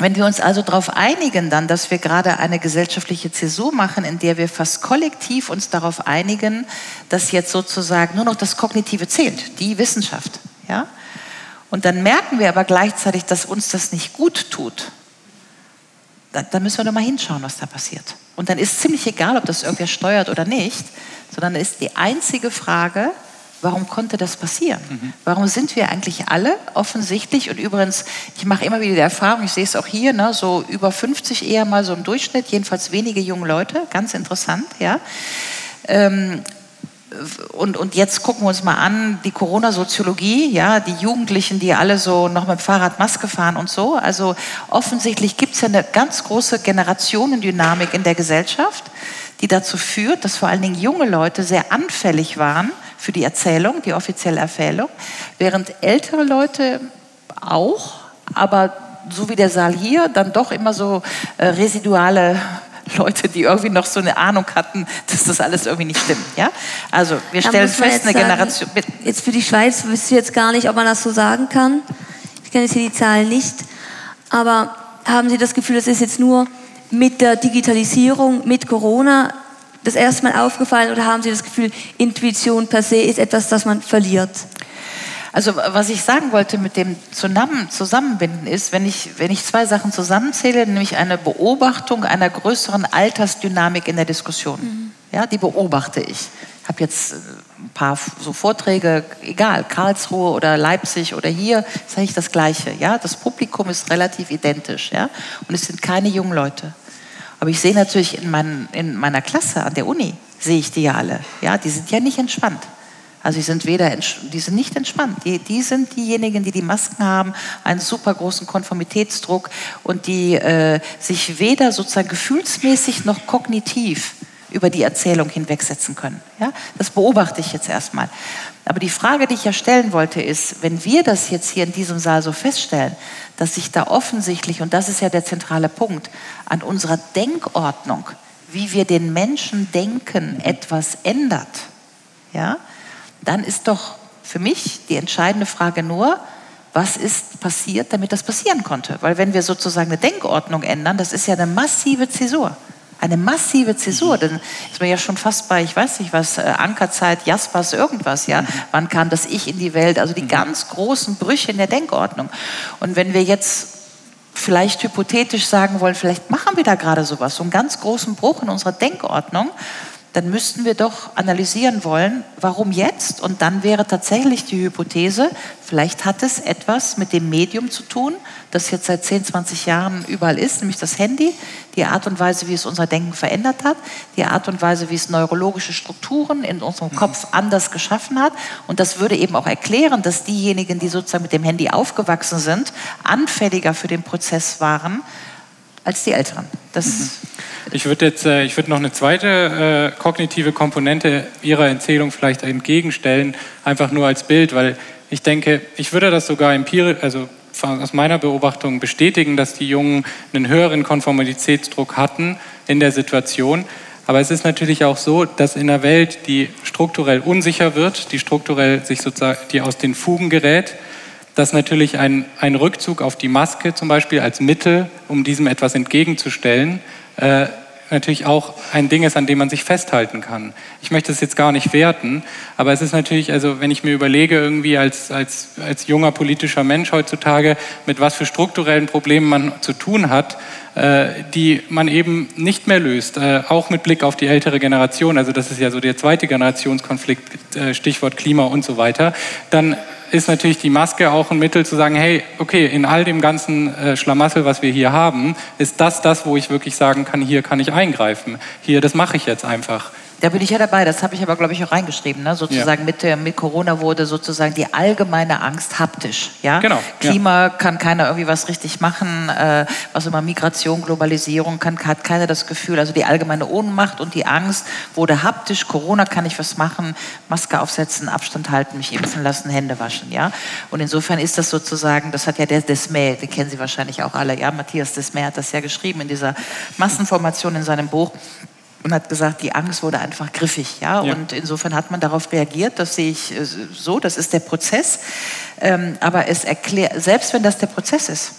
wenn wir uns also darauf einigen, dann, dass wir gerade eine gesellschaftliche Zäsur machen, in der wir fast kollektiv uns darauf einigen, dass jetzt sozusagen nur noch das Kognitive zählt, die Wissenschaft, ja, und dann merken wir aber gleichzeitig, dass uns das nicht gut tut, dann, dann müssen wir doch mal hinschauen, was da passiert. Und dann ist ziemlich egal, ob das irgendwer steuert oder nicht, sondern ist die einzige Frage, warum konnte das passieren? Mhm. Warum sind wir eigentlich alle offensichtlich? Und übrigens, ich mache immer wieder die Erfahrung, ich sehe es auch hier, ne, so über 50 eher mal so im Durchschnitt, jedenfalls wenige junge Leute, ganz interessant, ja. Ähm, und, und jetzt gucken wir uns mal an, die Corona-Soziologie, ja, die Jugendlichen, die alle so noch mit dem Fahrrad Maske fahren und so. Also offensichtlich gibt es ja eine ganz große Generationendynamik in der Gesellschaft, die dazu führt, dass vor allen Dingen junge Leute sehr anfällig waren für die Erzählung, die offizielle Erzählung, während ältere Leute auch, aber so wie der Saal hier, dann doch immer so äh, residuale (laughs) Leute, die irgendwie noch so eine Ahnung hatten, dass das alles irgendwie nicht stimmt. Ja? Also wir stellen fest, eine sagen, Generation. Jetzt für die Schweiz wüsste ich jetzt gar nicht, ob man das so sagen kann. Ich kenne jetzt hier die Zahlen nicht. Aber haben Sie das Gefühl, das ist jetzt nur mit der Digitalisierung, mit Corona das erste Mal aufgefallen oder haben Sie das Gefühl, Intuition per se ist etwas, das man verliert? Also was ich sagen wollte mit dem Zusammenbinden ist, wenn ich, wenn ich zwei Sachen zusammenzähle, nämlich eine Beobachtung einer größeren Altersdynamik in der Diskussion. Mhm. Ja, die beobachte ich. Ich habe jetzt äh, ein paar so Vorträge, egal, Karlsruhe oder Leipzig oder hier, sage ich das Gleiche. Ja, das Publikum ist relativ identisch. Ja, und es sind keine jungen Leute. Aber ich sehe natürlich in, mein, in meiner Klasse an der Uni, sehe ich die ja alle. Ja, die sind ja nicht entspannt. Also die sind weder, die sind nicht entspannt. Die, die sind diejenigen, die die Masken haben, einen super großen Konformitätsdruck und die äh, sich weder sozusagen gefühlsmäßig noch kognitiv über die Erzählung hinwegsetzen können. Ja? Das beobachte ich jetzt erstmal. Aber die Frage, die ich ja stellen wollte, ist, wenn wir das jetzt hier in diesem Saal so feststellen, dass sich da offensichtlich, und das ist ja der zentrale Punkt, an unserer Denkordnung, wie wir den Menschen denken, etwas ändert, ja, dann ist doch für mich die entscheidende Frage nur, was ist passiert, damit das passieren konnte? Weil wenn wir sozusagen eine Denkordnung ändern, das ist ja eine massive Zäsur. Eine massive Zäsur, dann ist man ja schon fast bei, ich weiß nicht was, äh, Ankerzeit, Jaspers, irgendwas, ja. Wann kam das Ich in die Welt? Also die ganz großen Brüche in der Denkordnung. Und wenn wir jetzt vielleicht hypothetisch sagen wollen, vielleicht machen wir da gerade sowas, so einen ganz großen Bruch in unserer Denkordnung, dann müssten wir doch analysieren wollen, warum jetzt? Und dann wäre tatsächlich die Hypothese, vielleicht hat es etwas mit dem Medium zu tun, das jetzt seit 10, 20 Jahren überall ist, nämlich das Handy, die Art und Weise, wie es unser Denken verändert hat, die Art und Weise, wie es neurologische Strukturen in unserem Kopf anders geschaffen hat. Und das würde eben auch erklären, dass diejenigen, die sozusagen mit dem Handy aufgewachsen sind, anfälliger für den Prozess waren als die Älteren. Das mhm. Ich würde jetzt, äh, ich würde noch eine zweite äh, kognitive Komponente Ihrer Erzählung vielleicht entgegenstellen, einfach nur als Bild, weil ich denke, ich würde das sogar empirisch, also aus meiner Beobachtung bestätigen, dass die Jungen einen höheren Konformitätsdruck hatten in der Situation. Aber es ist natürlich auch so, dass in einer Welt, die strukturell unsicher wird, die strukturell sich sozusagen, die aus den Fugen gerät, dass natürlich ein, ein Rückzug auf die Maske zum Beispiel als Mittel, um diesem etwas entgegenzustellen, äh, natürlich auch ein Ding ist, an dem man sich festhalten kann. Ich möchte es jetzt gar nicht werten, aber es ist natürlich, also wenn ich mir überlege, irgendwie als, als, als junger politischer Mensch heutzutage, mit was für strukturellen Problemen man zu tun hat, äh, die man eben nicht mehr löst, äh, auch mit Blick auf die ältere Generation, also das ist ja so der zweite Generationskonflikt, äh, Stichwort Klima und so weiter, dann ist natürlich die Maske auch ein Mittel zu sagen, hey, okay, in all dem ganzen äh, Schlamassel, was wir hier haben, ist das das, wo ich wirklich sagen kann, hier kann ich eingreifen. Hier, das mache ich jetzt einfach. Da bin ich ja dabei, das habe ich aber, glaube ich, auch reingeschrieben. Ne? Sozusagen ja. mit, mit Corona wurde sozusagen die allgemeine Angst haptisch. Ja? Genau. Klima ja. kann keiner irgendwie was richtig machen, äh, was immer Migration, Globalisierung kann, hat keiner das Gefühl. Also die allgemeine Ohnmacht und die Angst wurde haptisch. Corona kann ich was machen, Maske aufsetzen, Abstand halten, mich impfen lassen, Hände waschen. Ja? Und insofern ist das sozusagen, das hat ja der Desmay, den kennen Sie wahrscheinlich auch alle, ja, Matthias Desmay hat das ja geschrieben in dieser Massenformation in seinem Buch und hat gesagt, die Angst wurde einfach griffig. Ja? ja? Und insofern hat man darauf reagiert. Das sehe ich äh, so, das ist der Prozess. Ähm, aber es erklärt, selbst wenn das der Prozess ist,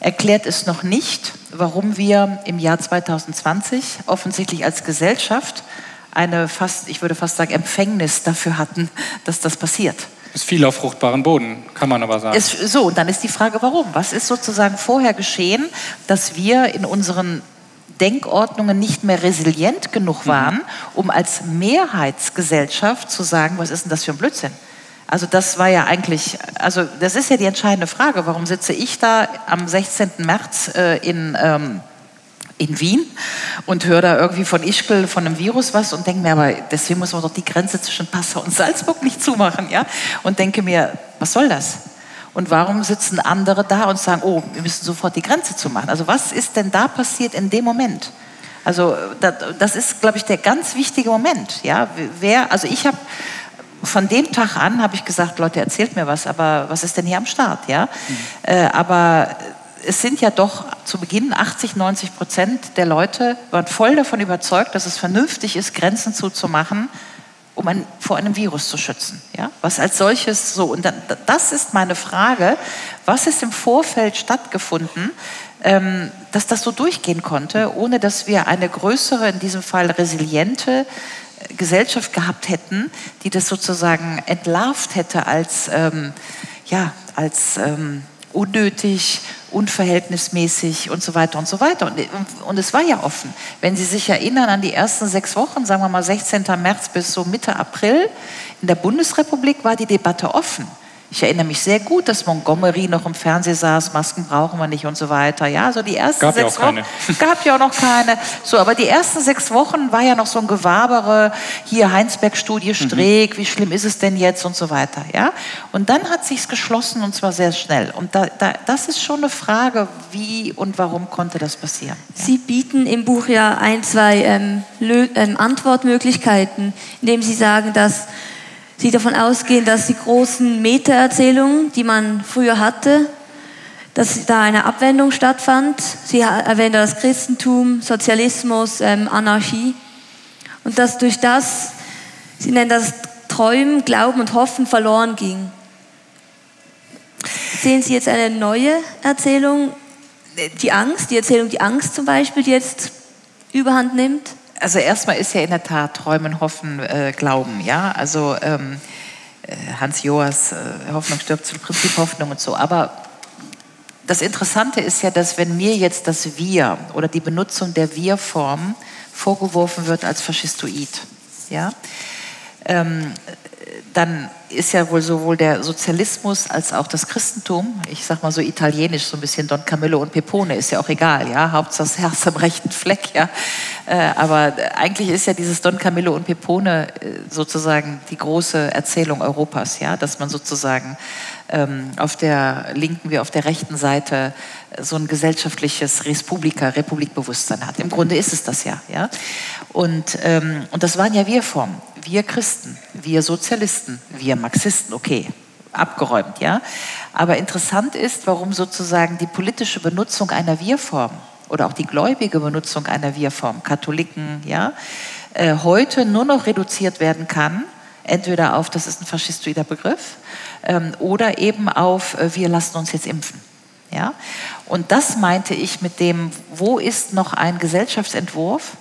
erklärt es noch nicht, warum wir im Jahr 2020 offensichtlich als Gesellschaft eine fast, ich würde fast sagen, Empfängnis dafür hatten, dass das passiert. Es fiel auf fruchtbaren Boden, kann man aber sagen. Es, so, und dann ist die Frage, warum? Was ist sozusagen vorher geschehen, dass wir in unseren Denkordnungen nicht mehr resilient genug mhm. waren, um als Mehrheitsgesellschaft zu sagen, was ist denn das für ein Blödsinn? Also das war ja eigentlich, also das ist ja die entscheidende Frage. Warum sitze ich da am 16. März äh, in, ähm, in Wien und höre da irgendwie von Ischgl, von einem Virus was und denke mir, aber deswegen muss man doch die Grenze zwischen Passau und Salzburg nicht zumachen, ja? Und denke mir, was soll das? Und warum sitzen andere da und sagen, oh, wir müssen sofort die Grenze zu machen? Also was ist denn da passiert in dem Moment? Also das ist, glaube ich, der ganz wichtige Moment. Ja, wer, also ich habe von dem Tag an habe ich gesagt, Leute, erzählt mir was, aber was ist denn hier am Start? Ja, mhm. äh, aber es sind ja doch zu Beginn 80, 90 Prozent der Leute waren voll davon überzeugt, dass es vernünftig ist, Grenzen zuzumachen um ein, vor einem Virus zu schützen. Ja? Was als solches so. Und dann, das ist meine Frage, was ist im Vorfeld stattgefunden, ähm, dass das so durchgehen konnte, ohne dass wir eine größere, in diesem Fall resiliente äh, Gesellschaft gehabt hätten, die das sozusagen entlarvt hätte als, ähm, ja, als ähm, unnötig, unverhältnismäßig und so weiter und so weiter. Und, und, es war ja offen. Wenn Sie sich erinnern an die ersten sechs Wochen, sagen wir mal 16. März bis so Mitte April, in der Bundesrepublik war die Debatte offen. Ich erinnere mich sehr gut, dass Montgomery noch im Fernsehen saß, Masken brauchen wir nicht und so weiter. Ja, so die ersten gab sechs ja auch Wochen keine. gab ja auch noch keine. So, aber die ersten sechs Wochen war ja noch so ein Gewabere. Hier Heinsberg-Studie Streeck, mhm. wie schlimm ist es denn jetzt und so weiter. Ja, und dann hat sich's geschlossen und zwar sehr schnell. Und da, da, das ist schon eine Frage, wie und warum konnte das passieren? Ja. Sie bieten im Buch ja ein, zwei ähm, ähm, Antwortmöglichkeiten, indem Sie sagen, dass Sie davon ausgehen, dass die großen Meta-Erzählungen, die man früher hatte, dass da eine Abwendung stattfand. Sie erwähnen das Christentum, Sozialismus, ähm, Anarchie. Und dass durch das, Sie nennen das Träumen, Glauben und Hoffen verloren ging. Sehen Sie jetzt eine neue Erzählung, die Angst, die Erzählung die Angst zum Beispiel, die jetzt überhand nimmt? Also erstmal ist ja in der Tat Träumen, Hoffen, äh, Glauben. Ja, also ähm, äh, Hans Joas äh, Hoffnung stirbt zum Prinzip Hoffnung und so. Aber das Interessante ist ja, dass wenn mir jetzt das Wir oder die Benutzung der Wir-Form vorgeworfen wird als Faschistoid, ja, ähm, dann ist ja wohl sowohl der Sozialismus als auch das Christentum, ich sag mal so italienisch, so ein bisschen Don Camillo und Pepone, ist ja auch egal, ja, Hauptsache das Herz am rechten Fleck, ja. Äh, aber eigentlich ist ja dieses Don Camillo und Pepone äh, sozusagen die große Erzählung Europas, ja, dass man sozusagen ähm, auf der linken wie auf der rechten Seite so ein gesellschaftliches Respublika, Republikbewusstsein hat. Im Grunde ist es das ja, ja. Und, ähm, und das waren ja Wir-Formen wir Christen, wir Sozialisten, wir Marxisten, okay, abgeräumt, ja. Aber interessant ist, warum sozusagen die politische Benutzung einer Wir-Form oder auch die gläubige Benutzung einer Wir-Form, Katholiken, ja, äh, heute nur noch reduziert werden kann, entweder auf, das ist ein faschistoider Begriff, ähm, oder eben auf, äh, wir lassen uns jetzt impfen. Ja? Und das meinte ich mit dem, wo ist noch ein Gesellschaftsentwurf,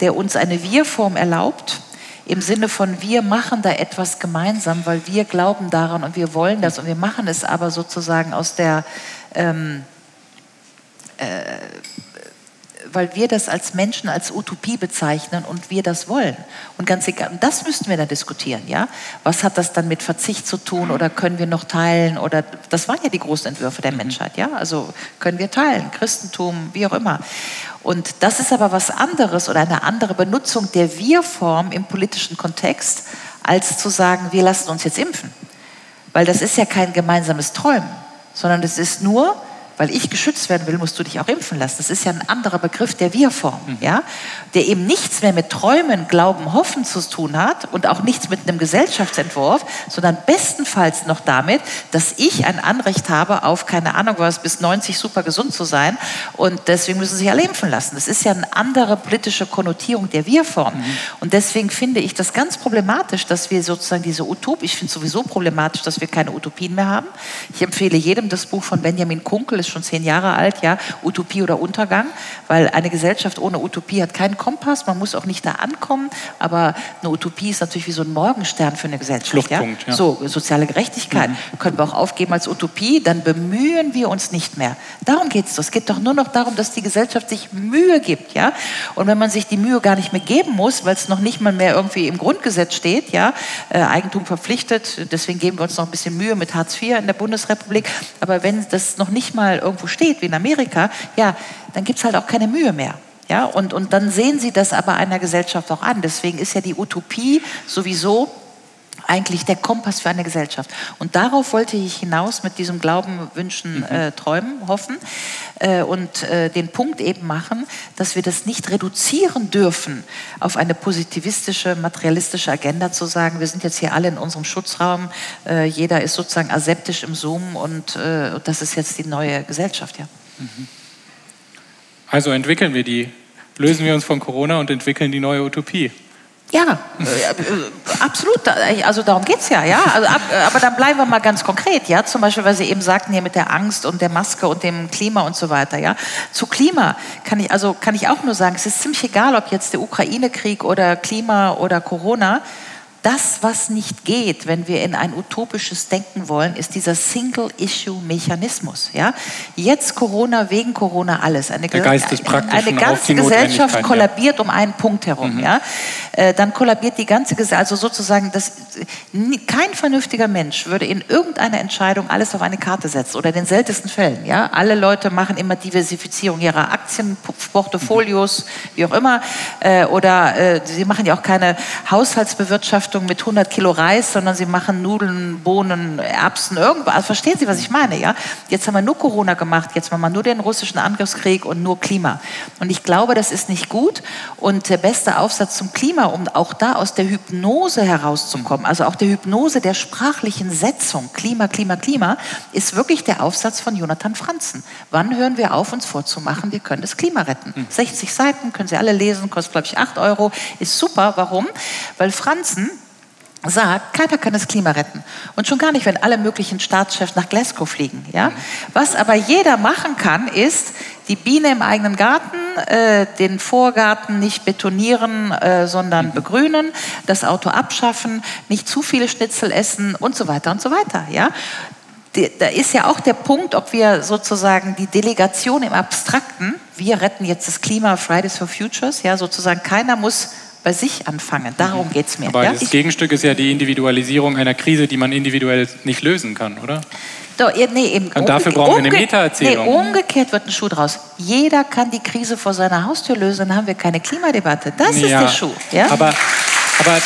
der uns eine Wir-Form erlaubt, im Sinne von wir machen da etwas gemeinsam, weil wir glauben daran und wir wollen das und wir machen es aber sozusagen aus der ähm, äh, weil wir das als Menschen als Utopie bezeichnen und wir das wollen. Und ganz egal, das müssten wir dann diskutieren, ja? Was hat das dann mit Verzicht zu tun oder können wir noch teilen oder das waren ja die großen Entwürfe der Menschheit, ja? Also können wir teilen, Christentum, wie auch immer. Und das ist aber was anderes oder eine andere Benutzung der Wir-Form im politischen Kontext, als zu sagen, wir lassen uns jetzt impfen. Weil das ist ja kein gemeinsames Träumen, sondern es ist nur, weil ich geschützt werden will, musst du dich auch impfen lassen. Das ist ja ein anderer Begriff der Wir-Form, mhm. ja? der eben nichts mehr mit Träumen, Glauben, Hoffen zu tun hat und auch nichts mit einem Gesellschaftsentwurf, sondern bestenfalls noch damit, dass ich ein Anrecht habe auf, keine Ahnung was, bis 90 super gesund zu sein und deswegen müssen sich alle impfen lassen. Das ist ja eine andere politische Konnotierung der Wir-Form. Mhm. Und deswegen finde ich das ganz problematisch, dass wir sozusagen diese Utopie, ich finde es sowieso problematisch, dass wir keine Utopien mehr haben. Ich empfehle jedem das Buch von Benjamin Kunkel, ist schon zehn Jahre alt, ja, Utopie oder Untergang, weil eine Gesellschaft ohne Utopie hat keinen Kompass, man muss auch nicht da ankommen, aber eine Utopie ist natürlich wie so ein Morgenstern für eine Gesellschaft. Ja? ja? So, soziale Gerechtigkeit mhm. können wir auch aufgeben als Utopie, dann bemühen wir uns nicht mehr. Darum geht es. Es geht doch nur noch darum, dass die Gesellschaft sich Mühe gibt, ja. Und wenn man sich die Mühe gar nicht mehr geben muss, weil es noch nicht mal mehr irgendwie im Grundgesetz steht, ja, äh, Eigentum verpflichtet, deswegen geben wir uns noch ein bisschen Mühe mit Hartz IV in der Bundesrepublik, aber wenn das noch nicht mal irgendwo steht, wie in Amerika, ja, dann gibt es halt auch keine Mühe mehr. Ja, und, und dann sehen sie das aber einer Gesellschaft auch an. Deswegen ist ja die Utopie sowieso eigentlich der Kompass für eine Gesellschaft. Und darauf wollte ich hinaus mit diesem Glauben, Wünschen, mhm. äh, Träumen, Hoffen äh, und äh, den Punkt eben machen, dass wir das nicht reduzieren dürfen auf eine positivistische, materialistische Agenda zu sagen, wir sind jetzt hier alle in unserem Schutzraum, äh, jeder ist sozusagen aseptisch im Zoom und äh, das ist jetzt die neue Gesellschaft. Ja. Mhm. Also entwickeln wir die, lösen wir uns von Corona und entwickeln die neue Utopie. Ja, äh, absolut. Also darum geht es ja. ja? Also, aber dann bleiben wir mal ganz konkret. Ja? Zum Beispiel, weil Sie eben sagten hier mit der Angst und der Maske und dem Klima und so weiter. Ja? Zu Klima kann ich, also kann ich auch nur sagen, es ist ziemlich egal, ob jetzt der Ukraine-Krieg oder Klima oder Corona das, was nicht geht, wenn wir in ein utopisches Denken wollen, ist dieser Single-Issue-Mechanismus. Ja? Jetzt Corona, wegen Corona alles. Eine, Der Geist des eine ganze Gesellschaft kollabiert ja. um einen Punkt herum. Mhm. Ja? Äh, dann kollabiert die ganze Gesellschaft. Also sozusagen, das, kein vernünftiger Mensch würde in irgendeiner Entscheidung alles auf eine Karte setzen oder in den seltensten Fällen. Ja? Alle Leute machen immer Diversifizierung ihrer Aktien, Portfolios, mhm. wie auch immer. Äh, oder äh, sie machen ja auch keine Haushaltsbewirtschaftung Verpflichtung mit 100 Kilo Reis, sondern sie machen Nudeln, Bohnen, Erbsen, irgendwas. Also verstehen Sie, was ich meine? Ja? Jetzt haben wir nur Corona gemacht, jetzt machen wir nur den russischen Angriffskrieg und nur Klima. Und ich glaube, das ist nicht gut. Und der beste Aufsatz zum Klima, um auch da aus der Hypnose herauszukommen, also auch der Hypnose der sprachlichen Setzung, Klima, Klima, Klima, ist wirklich der Aufsatz von Jonathan Franzen. Wann hören wir auf, uns vorzumachen, wir können das Klima retten? 60 hm. Seiten, können Sie alle lesen, kostet, glaube ich, 8 Euro, ist super. Warum? Weil Franzen sagt, keiner kann das Klima retten. Und schon gar nicht, wenn alle möglichen Staatschefs nach Glasgow fliegen. Ja? Was aber jeder machen kann, ist, die Biene im eigenen Garten, äh, den Vorgarten nicht betonieren, äh, sondern begrünen, das Auto abschaffen, nicht zu viele Schnitzel essen und so weiter und so weiter. Ja? da ist ja auch der Punkt, ob wir sozusagen die Delegation im Abstrakten, wir retten jetzt das Klima, Fridays for Futures, ja, sozusagen keiner muss bei sich anfangen. Darum geht es mir. Aber ja? das Gegenstück ist ja die Individualisierung einer Krise, die man individuell nicht lösen kann, oder? Doch, nee, Und dafür brauchen wir eine Meta-Erzählung. Nee, umgekehrt wird ein Schuh draus. Jeder kann die Krise vor seiner Haustür lösen, dann haben wir keine Klimadebatte. Das ja, ist der Schuh. Ja? Aber, aber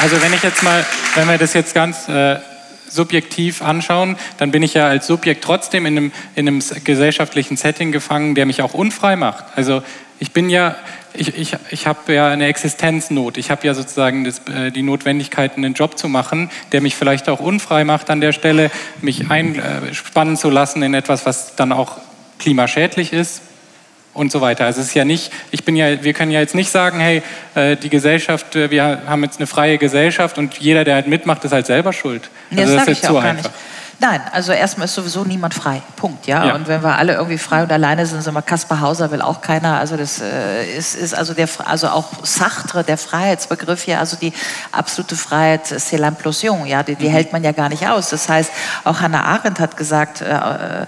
also wenn ich jetzt mal, wenn wir das jetzt ganz äh, subjektiv anschauen, dann bin ich ja als Subjekt trotzdem in einem, in einem gesellschaftlichen Setting gefangen, der mich auch unfrei macht. Also ich bin ja, ich, ich, ich habe ja eine Existenznot. Ich habe ja sozusagen das, äh, die Notwendigkeit, einen Job zu machen, der mich vielleicht auch unfrei macht an der Stelle, mich einspannen zu lassen in etwas, was dann auch klimaschädlich ist, und so weiter. Also es ist ja nicht, ich bin ja, wir können ja jetzt nicht sagen, hey, äh, die Gesellschaft, äh, wir haben jetzt eine freie Gesellschaft und jeder, der halt mitmacht, ist halt selber schuld. Nee, also das, das ist jetzt zu einfach. Nein, also erstmal ist sowieso niemand frei. Punkt, ja? ja. Und wenn wir alle irgendwie frei und alleine sind, sind wir Kaspar Hauser will auch keiner. Also das äh, ist, ist also der, also auch Sartre, der Freiheitsbegriff hier, also die absolute Freiheit, c'est l'implosion, ja, die, die mhm. hält man ja gar nicht aus. Das heißt, auch Hannah Arendt hat gesagt, äh,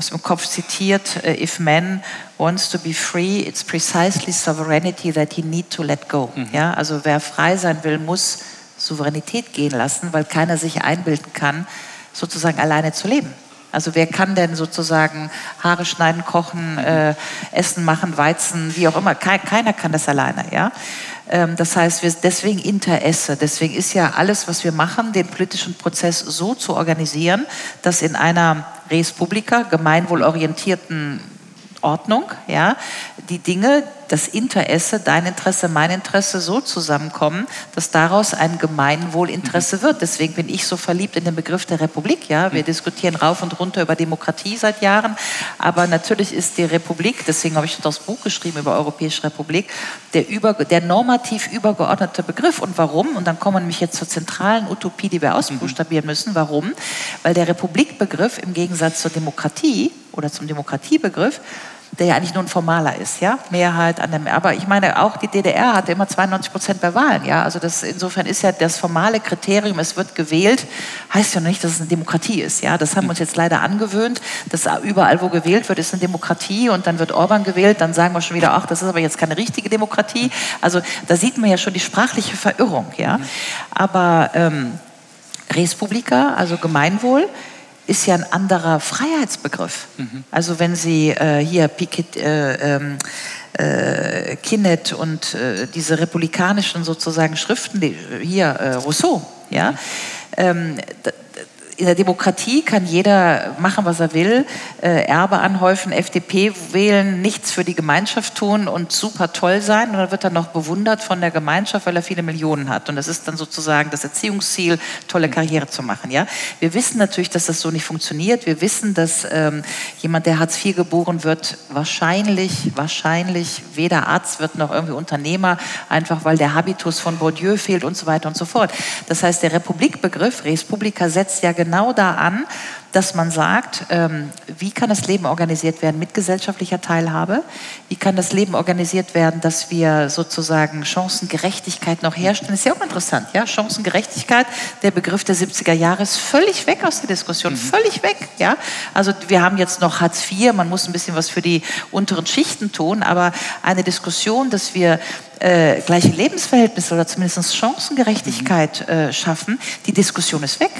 aus dem Kopf zitiert, äh, if man wants to be free, it's precisely sovereignty that he need to let go. Mhm. Ja, also wer frei sein will, muss Souveränität gehen lassen, weil keiner sich einbilden kann, sozusagen alleine zu leben. Also wer kann denn sozusagen Haare schneiden, kochen, äh, Essen machen, Weizen, wie auch immer. keiner kann das alleine, ja. Ähm, das heißt, wir, deswegen Interesse. Deswegen ist ja alles, was wir machen, den politischen Prozess so zu organisieren, dass in einer Res Publica, gemeinwohlorientierten Ordnung, ja, die Dinge, das Interesse, dein Interesse, mein Interesse so zusammenkommen, dass daraus ein Gemeinwohlinteresse mhm. wird. Deswegen bin ich so verliebt in den Begriff der Republik. Ja, wir mhm. diskutieren rauf und runter über Demokratie seit Jahren, aber natürlich ist die Republik, deswegen habe ich das Buch geschrieben über Europäische Republik, der, über, der normativ übergeordnete Begriff. Und warum? Und dann kommen wir nämlich jetzt zur zentralen Utopie, die wir ausbuchstabieren müssen. Warum? Weil der Republikbegriff im Gegensatz zur Demokratie oder zum Demokratiebegriff der ja eigentlich nur ein formaler ist, ja, Mehrheit an dem, aber ich meine, auch die DDR hatte immer 92 Prozent bei Wahlen, ja, also das, insofern ist ja das formale Kriterium, es wird gewählt, heißt ja nicht, dass es eine Demokratie ist, ja, das haben wir uns jetzt leider angewöhnt, dass überall, wo gewählt wird, ist eine Demokratie und dann wird Orban gewählt, dann sagen wir schon wieder, ach, das ist aber jetzt keine richtige Demokratie, also da sieht man ja schon die sprachliche Verirrung, ja, aber ähm, Res Publica, also Gemeinwohl, ist ja ein anderer Freiheitsbegriff. Mhm. Also wenn Sie äh, hier Piketty, äh, ähm, äh, Kinnet und äh, diese republikanischen sozusagen Schriften, die, hier äh, Rousseau, ja, mhm. ähm, in der Demokratie kann jeder machen, was er will, äh, Erbe anhäufen, FDP wählen, nichts für die Gemeinschaft tun und super toll sein. Und dann wird er noch bewundert von der Gemeinschaft, weil er viele Millionen hat. Und das ist dann sozusagen das Erziehungsziel, tolle Karriere zu machen. Ja? Wir wissen natürlich, dass das so nicht funktioniert. Wir wissen, dass ähm, jemand, der Hartz IV geboren wird, wahrscheinlich, wahrscheinlich weder Arzt wird noch irgendwie Unternehmer, einfach weil der Habitus von Bourdieu fehlt und so weiter und so fort. Das heißt, der Republikbegriff, Res Publica, setzt ja genau genau da an, dass man sagt, ähm, wie kann das Leben organisiert werden mit gesellschaftlicher Teilhabe? Wie kann das Leben organisiert werden, dass wir sozusagen Chancengerechtigkeit noch herstellen? Das ist ja auch interessant, ja? Chancengerechtigkeit, der Begriff der 70er Jahre ist völlig weg aus der Diskussion, mhm. völlig weg, ja? Also wir haben jetzt noch Hartz IV, man muss ein bisschen was für die unteren Schichten tun, aber eine Diskussion, dass wir äh, gleiche Lebensverhältnisse oder zumindest Chancengerechtigkeit äh, schaffen, die Diskussion ist weg.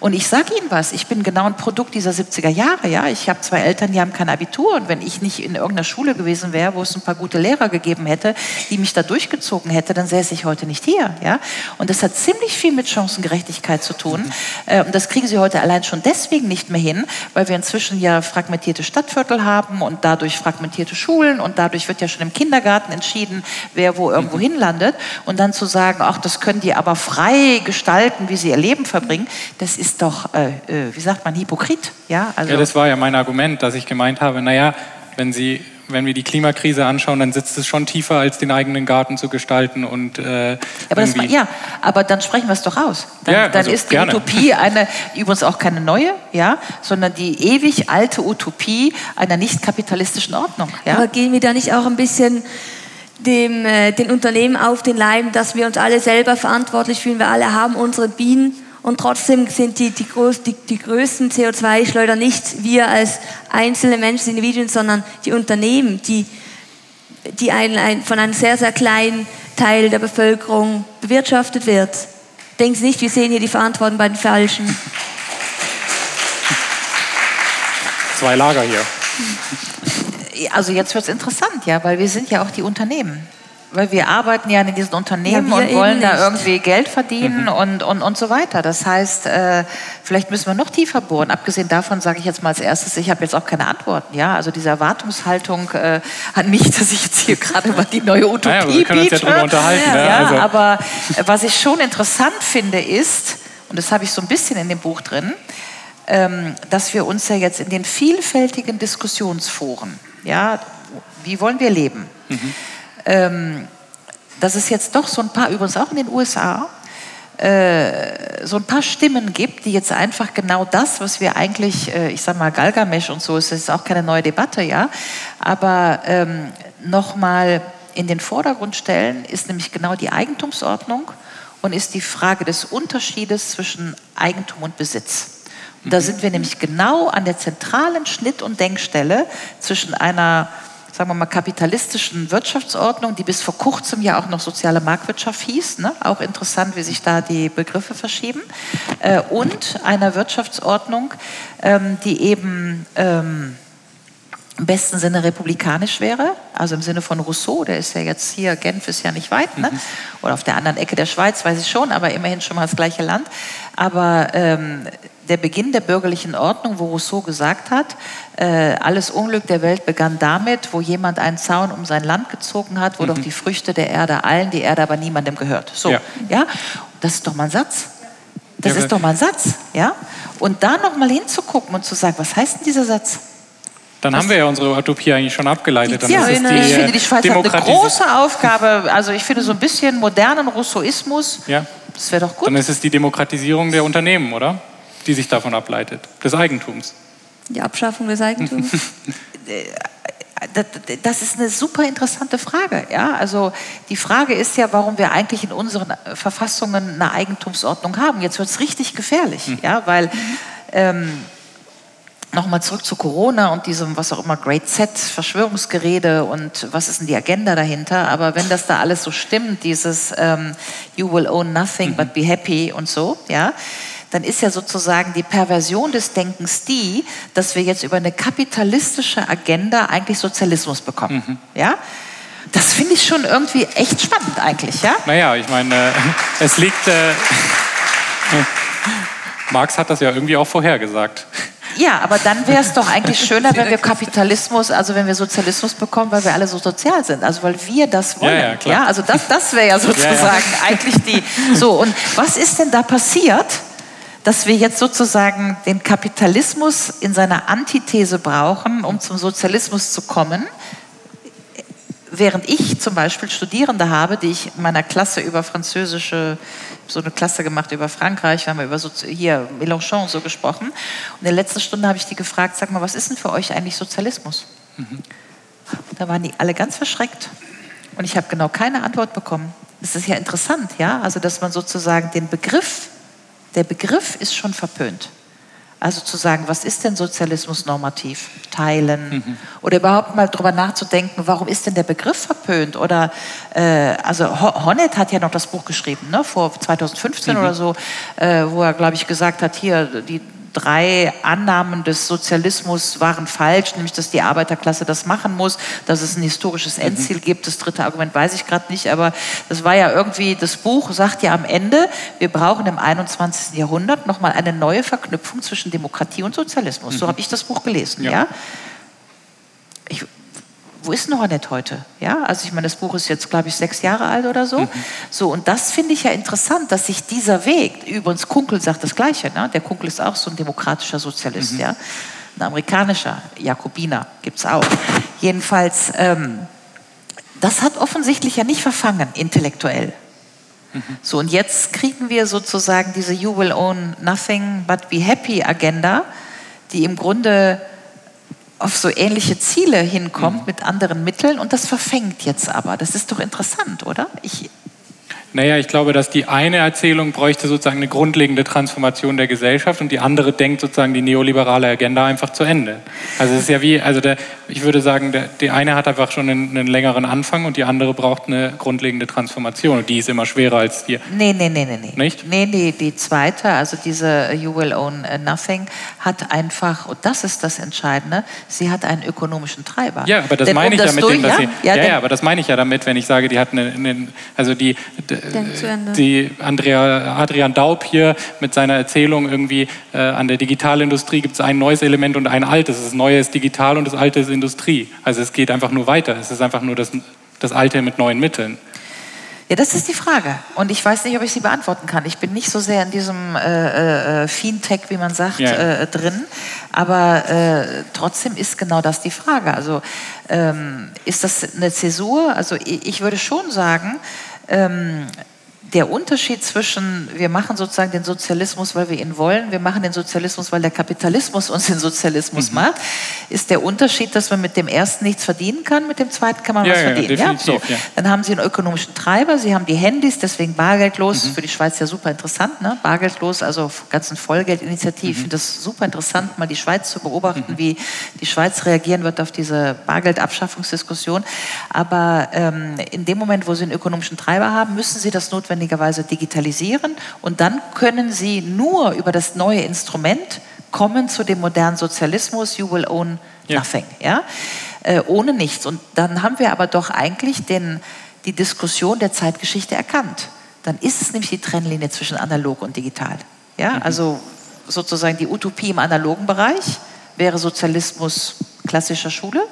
Und ich sage Ihnen was, ich bin genau ein Produkt dieser 70er Jahre. Ja? Ich habe zwei Eltern, die haben kein Abitur und wenn ich nicht in irgendeiner Schule gewesen wäre, wo es ein paar gute Lehrer gegeben hätte, die mich da durchgezogen hätte, dann säße ich heute nicht hier. Ja? Und das hat ziemlich viel mit Chancengerechtigkeit zu tun. Mhm. Äh, und das kriegen Sie heute allein schon deswegen nicht mehr hin, weil wir inzwischen ja fragmentierte Stadtviertel haben und dadurch fragmentierte Schulen und dadurch wird ja schon im Kindergarten entschieden, wer wo irgendwo hinlandet und dann zu sagen, ach, das können die aber frei gestalten, wie sie ihr Leben verbringen, das ist doch, äh, äh, wie sagt man, Hypokrit. Ja, also ja, das war ja mein Argument, dass ich gemeint habe, naja, wenn Sie wenn wir die Klimakrise anschauen, dann sitzt es schon tiefer, als den eigenen Garten zu gestalten und äh, aber das, ja, aber dann sprechen wir es doch aus. Dann, ja, dann also ist die gerne. Utopie eine übrigens auch keine neue, ja, sondern die ewig alte Utopie einer nicht kapitalistischen Ordnung. Ja? Aber gehen wir da nicht auch ein bisschen dem, äh, den Unternehmen auf den Leim, dass wir uns alle selber verantwortlich fühlen. Wir alle haben unsere Bienen und trotzdem sind die, die, groß, die, die größten CO2-Schleuder nicht wir als einzelne Menschen, Individuen, sondern die Unternehmen, die, die ein, ein, von einem sehr, sehr kleinen Teil der Bevölkerung bewirtschaftet wird. Denken Sie nicht, wir sehen hier die Verantwortung bei den Falschen. Zwei Lager hier also jetzt wird es interessant, ja, weil wir sind ja auch die Unternehmen. Weil wir arbeiten ja in diesen Unternehmen ja, und wollen da irgendwie Geld verdienen mhm. und, und, und so weiter. Das heißt, äh, vielleicht müssen wir noch tiefer bohren. Abgesehen davon sage ich jetzt mal als erstes, ich habe jetzt auch keine Antworten. Ja? Also diese Erwartungshaltung äh, an mich, (laughs) dass ich jetzt hier gerade über die neue Utopie naja, wir können biete. Uns ja unterhalten. Ja, ja, also. Aber was ich schon interessant finde ist, und das habe ich so ein bisschen in dem Buch drin, ähm, dass wir uns ja jetzt in den vielfältigen Diskussionsforen ja, wie wollen wir leben? Mhm. Ähm, dass es jetzt doch so ein paar, übrigens auch in den USA, äh, so ein paar Stimmen gibt, die jetzt einfach genau das, was wir eigentlich, äh, ich sage mal Galgamesch und so, es ist auch keine neue Debatte, ja, aber ähm, nochmal in den Vordergrund stellen, ist nämlich genau die Eigentumsordnung und ist die Frage des Unterschiedes zwischen Eigentum und Besitz. Da sind wir nämlich genau an der zentralen Schnitt- und Denkstelle zwischen einer sagen wir mal, kapitalistischen Wirtschaftsordnung, die bis vor kurzem ja auch noch soziale Marktwirtschaft hieß. Ne? Auch interessant, wie sich da die Begriffe verschieben. Äh, und einer Wirtschaftsordnung, ähm, die eben ähm, im besten Sinne republikanisch wäre, also im Sinne von Rousseau, der ist ja jetzt hier, Genf ist ja nicht weit, ne? Mhm. oder auf der anderen Ecke der Schweiz, weiß ich schon, aber immerhin schon mal das gleiche Land. Aber ähm, der Beginn der bürgerlichen Ordnung, wo Rousseau gesagt hat, äh, alles Unglück der Welt begann damit, wo jemand einen Zaun um sein Land gezogen hat, wo mhm. doch die Früchte der Erde allen, die Erde aber niemandem gehört. So, ja, ja? das ist doch mal ein Satz. Das ja, ist doch mal ein Satz, ja? Und da noch mal hinzugucken und zu sagen, was heißt denn dieser Satz? Dann haben wir ja unsere Utopie eigentlich schon abgeleitet. Die, ja, ich finde, die Schweiz hat eine große Aufgabe. Also ich finde so ein bisschen modernen Rousseauismus, ja. das wäre doch gut. Dann ist es die Demokratisierung der Unternehmen, oder? Die sich davon ableitet, des Eigentums. Die Abschaffung des Eigentums? (laughs) das ist eine super interessante Frage. Ja? Also die Frage ist ja, warum wir eigentlich in unseren Verfassungen eine Eigentumsordnung haben. Jetzt wird es richtig gefährlich, mhm. ja? weil ähm, nochmal zurück zu Corona und diesem, was auch immer, Great Set, Verschwörungsgerede und was ist denn die Agenda dahinter. Aber wenn das da alles so stimmt, dieses ähm, You will own nothing mhm. but be happy und so, ja, dann ist ja sozusagen die Perversion des Denkens die, dass wir jetzt über eine kapitalistische Agenda eigentlich Sozialismus bekommen. Mhm. Ja? Das finde ich schon irgendwie echt spannend eigentlich, ja? Naja, ich meine, äh, (laughs) es liegt. Äh, (laughs) Marx hat das ja irgendwie auch vorhergesagt. Ja, aber dann wäre es (laughs) doch eigentlich schöner, wenn wir Kapitalismus, also wenn wir Sozialismus bekommen, weil wir alle so sozial sind, also weil wir das wollen. Ja, ja, ja also das, das wäre ja sozusagen ja, eigentlich die. So, und was ist denn da passiert? Dass wir jetzt sozusagen den Kapitalismus in seiner Antithese brauchen, um zum Sozialismus zu kommen. Während ich zum Beispiel Studierende habe, die ich in meiner Klasse über französische, so eine Klasse gemacht über Frankreich, wir haben über so, hier Mélenchon so gesprochen. Und in der letzten Stunde habe ich die gefragt, sag mal, was ist denn für euch eigentlich Sozialismus? Mhm. Da waren die alle ganz verschreckt. Und ich habe genau keine Antwort bekommen. Das ist ja interessant, ja? Also, dass man sozusagen den Begriff der Begriff ist schon verpönt. Also zu sagen, was ist denn Sozialismus normativ? Teilen mhm. oder überhaupt mal darüber nachzudenken, warum ist denn der Begriff verpönt? Oder äh, also Honnet hat ja noch das Buch geschrieben, ne, vor 2015 mhm. oder so, äh, wo er, glaube ich, gesagt hat, hier die drei Annahmen des Sozialismus waren falsch, nämlich dass die Arbeiterklasse das machen muss, dass es ein historisches mhm. Endziel gibt. Das dritte Argument weiß ich gerade nicht, aber das war ja irgendwie, das Buch sagt ja am Ende, wir brauchen im 21. Jahrhundert nochmal eine neue Verknüpfung zwischen Demokratie und Sozialismus. So mhm. habe ich das Buch gelesen. Ja. ja? Ich, wo ist Hornet heute? Ja, also ich meine, das Buch ist jetzt, glaube ich, sechs Jahre alt oder so. Mhm. So, und das finde ich ja interessant, dass sich dieser Weg, übrigens Kunkel sagt das Gleiche, ne? der Kunkel ist auch so ein demokratischer Sozialist, mhm. ja. Ein amerikanischer Jakobiner gibt es auch. Jedenfalls, ähm, das hat offensichtlich ja nicht verfangen, intellektuell. Mhm. So, und jetzt kriegen wir sozusagen diese You will own nothing but be happy Agenda, die im Grunde auf so ähnliche Ziele hinkommt mhm. mit anderen Mitteln und das verfängt jetzt aber. Das ist doch interessant, oder? Ich, naja, ich glaube, dass die eine Erzählung bräuchte sozusagen eine grundlegende Transformation der Gesellschaft und die andere denkt sozusagen die neoliberale Agenda einfach zu Ende. Also es ist ja wie, also der, ich würde sagen, der, die eine hat einfach schon einen, einen, längeren Anfang und die andere braucht eine grundlegende Transformation und die ist immer schwerer als die. Nee, nee, nee, nee. nee. Nicht? Nee, die, die zweite, also diese You Will Own Nothing, hat einfach, und das ist das Entscheidende, sie hat einen ökonomischen Treiber. Ja, aber das denn meine um ich ja mit dem, dass ja? sie, ja, ja, ja, aber das meine ich ja damit, wenn ich sage, die hat einen, also die, die Andrea, Adrian Daub hier mit seiner Erzählung irgendwie äh, an der Digitalindustrie gibt es ein neues Element und ein altes. Das neue ist digital und das alte ist Industrie. Also es geht einfach nur weiter. Es ist einfach nur das, das alte mit neuen Mitteln. Ja, das ist die Frage. Und ich weiß nicht, ob ich sie beantworten kann. Ich bin nicht so sehr in diesem äh, äh, Fintech, wie man sagt, ja. äh, drin. Aber äh, trotzdem ist genau das die Frage. Also ähm, ist das eine Zäsur? Also ich, ich würde schon sagen, ähm, der Unterschied zwischen, wir machen sozusagen den Sozialismus, weil wir ihn wollen, wir machen den Sozialismus, weil der Kapitalismus uns den Sozialismus mhm. macht, ist der Unterschied, dass man mit dem ersten nichts verdienen kann, mit dem zweiten kann man ja, was ja, verdienen. Ja, so. Dann haben Sie einen ökonomischen Treiber, Sie haben die Handys, deswegen bargeldlos, mhm. für die Schweiz ja super interessant, ne? bargeldlos, also ganzen Vollgeldinitiativen, mhm. ich finde das super interessant, mal die Schweiz zu beobachten, mhm. wie die Schweiz reagieren wird auf diese Bargeldabschaffungsdiskussion. Aber ähm, in dem Moment, wo Sie einen ökonomischen Treiber haben, müssen Sie das notwendig notwendigerweise digitalisieren und dann können sie nur über das neue Instrument kommen zu dem modernen Sozialismus, you will own nothing, ja? ja? Äh, ohne nichts. Und dann haben wir aber doch eigentlich den, die Diskussion der Zeitgeschichte erkannt. Dann ist es nämlich die Trennlinie zwischen analog und digital. Ja? Mhm. Also sozusagen die Utopie im analogen Bereich wäre Sozialismus klassischer Schule.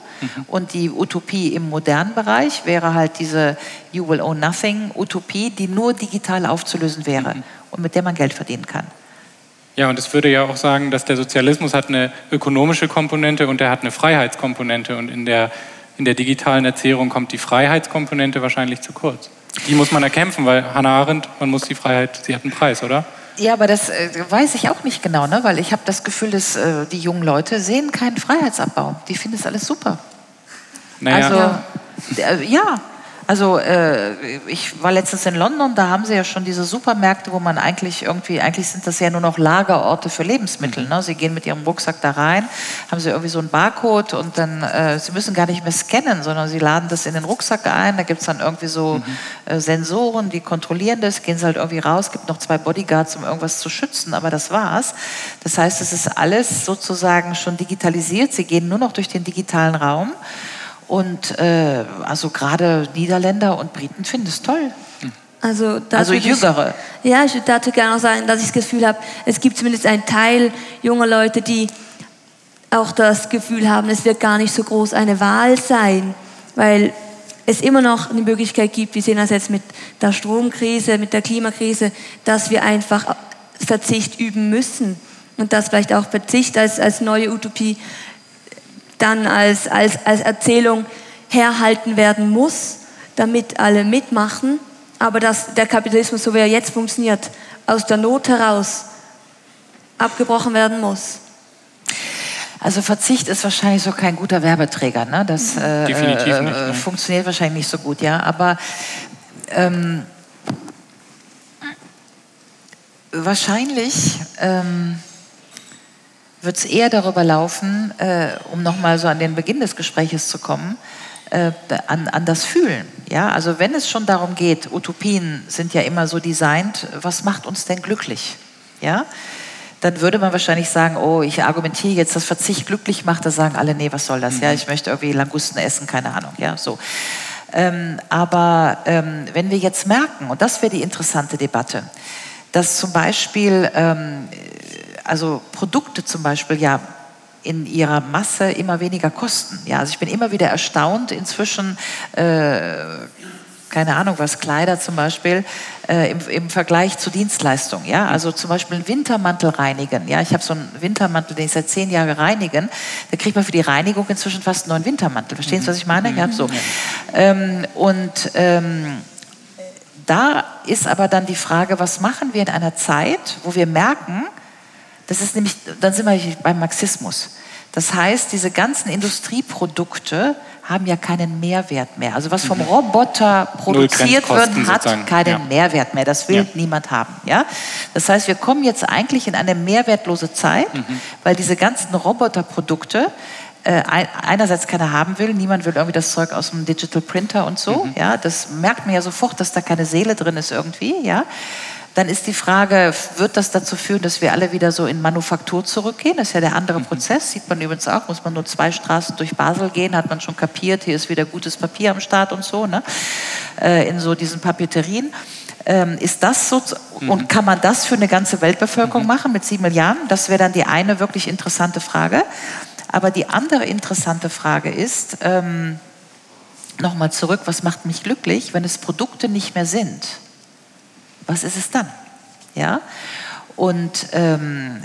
Und die Utopie im modernen Bereich wäre halt diese You will own nothing Utopie, die nur digital aufzulösen wäre und mit der man Geld verdienen kann. Ja, und es würde ja auch sagen, dass der Sozialismus hat eine ökonomische Komponente und er hat eine Freiheitskomponente. Und in der, in der digitalen Erzählung kommt die Freiheitskomponente wahrscheinlich zu kurz. Die muss man erkämpfen, weil Hannah Arendt, man muss die Freiheit, sie hat einen Preis, oder? Ja, aber das äh, weiß ich auch nicht genau, ne? weil ich habe das Gefühl, dass äh, die jungen Leute sehen keinen Freiheitsabbau. Die finden es alles super. Naja. Also, äh, ja, also äh, ich war letztens in London, da haben sie ja schon diese Supermärkte, wo man eigentlich irgendwie, eigentlich sind das ja nur noch Lagerorte für Lebensmittel. Ne? Sie gehen mit ihrem Rucksack da rein, haben sie irgendwie so einen Barcode und dann, äh, sie müssen gar nicht mehr scannen, sondern sie laden das in den Rucksack ein, da gibt es dann irgendwie so mhm. äh, Sensoren, die kontrollieren das, gehen sie halt irgendwie raus, gibt noch zwei Bodyguards, um irgendwas zu schützen, aber das war's. Das heißt, es ist alles sozusagen schon digitalisiert, sie gehen nur noch durch den digitalen Raum. Und äh, also gerade Niederländer und Briten finden es toll. Also, also Jüngere. Ich, ja, ich würde dazu gerne noch sagen, dass ich das Gefühl habe, es gibt zumindest einen Teil junger Leute, die auch das Gefühl haben, es wird gar nicht so groß eine Wahl sein, weil es immer noch eine Möglichkeit gibt, wir sehen das jetzt mit der Stromkrise, mit der Klimakrise, dass wir einfach Verzicht üben müssen und dass vielleicht auch Verzicht als, als neue Utopie dann als, als, als Erzählung herhalten werden muss, damit alle mitmachen, aber dass der Kapitalismus, so wie er jetzt funktioniert, aus der Not heraus abgebrochen werden muss. Also Verzicht ist wahrscheinlich so kein guter Werbeträger. Ne? Das äh, Definitiv nicht, äh, ne? funktioniert wahrscheinlich nicht so gut, ja. Aber ähm, wahrscheinlich ähm, wird es eher darüber laufen, äh, um nochmal so an den Beginn des Gespräches zu kommen, äh, an, an das Fühlen. Ja? Also wenn es schon darum geht, Utopien sind ja immer so designt, was macht uns denn glücklich? Ja? Dann würde man wahrscheinlich sagen, oh, ich argumentiere jetzt, dass Verzicht glücklich macht. Da sagen alle, nee, was soll das? Ja, mhm. ich möchte irgendwie Langusten essen, keine Ahnung. Ja, so. Ähm, aber ähm, wenn wir jetzt merken, und das wäre die interessante Debatte, dass zum Beispiel ähm, also Produkte zum Beispiel ja in ihrer Masse immer weniger kosten. Ja, also ich bin immer wieder erstaunt inzwischen, äh, keine Ahnung was, Kleider zum Beispiel, äh, im, im, Vergleich zu Dienstleistungen. Ja, also zum Beispiel einen Wintermantel reinigen. Ja, ich habe so einen Wintermantel, den ich seit zehn Jahren reinigen. Da kriegt man für die Reinigung inzwischen fast einen neuen Wintermantel. Verstehen Sie, was ich meine? Ja, so. Ähm, und ähm, da ist aber dann die Frage, was machen wir in einer Zeit, wo wir merken, das ist nämlich, dann sind wir beim Marxismus. Das heißt, diese ganzen Industrieprodukte haben ja keinen Mehrwert mehr. Also was vom mhm. Roboter produziert wird, hat sozusagen. keinen ja. Mehrwert mehr. Das will ja. niemand haben. Ja? Das heißt, wir kommen jetzt eigentlich in eine mehrwertlose Zeit, mhm. weil diese ganzen Roboterprodukte äh, einerseits keiner haben will, niemand will irgendwie das Zeug aus dem Digital Printer und so. Mhm. Ja, das merkt man ja sofort, dass da keine Seele drin ist irgendwie. Ja, dann ist die Frage, wird das dazu führen, dass wir alle wieder so in Manufaktur zurückgehen? Das ist ja der andere mhm. Prozess, sieht man übrigens auch. Muss man nur zwei Straßen durch Basel gehen, hat man schon kapiert, hier ist wieder gutes Papier am Start und so, ne? Äh, in so diesen Papeterien. Ähm, ist das so, mhm. und kann man das für eine ganze Weltbevölkerung mhm. machen mit sieben Milliarden? Das wäre dann die eine wirklich interessante Frage. Aber die andere interessante Frage ist, ähm, nochmal zurück, was macht mich glücklich, wenn es Produkte nicht mehr sind? Was ist es dann? Ja? Und ähm,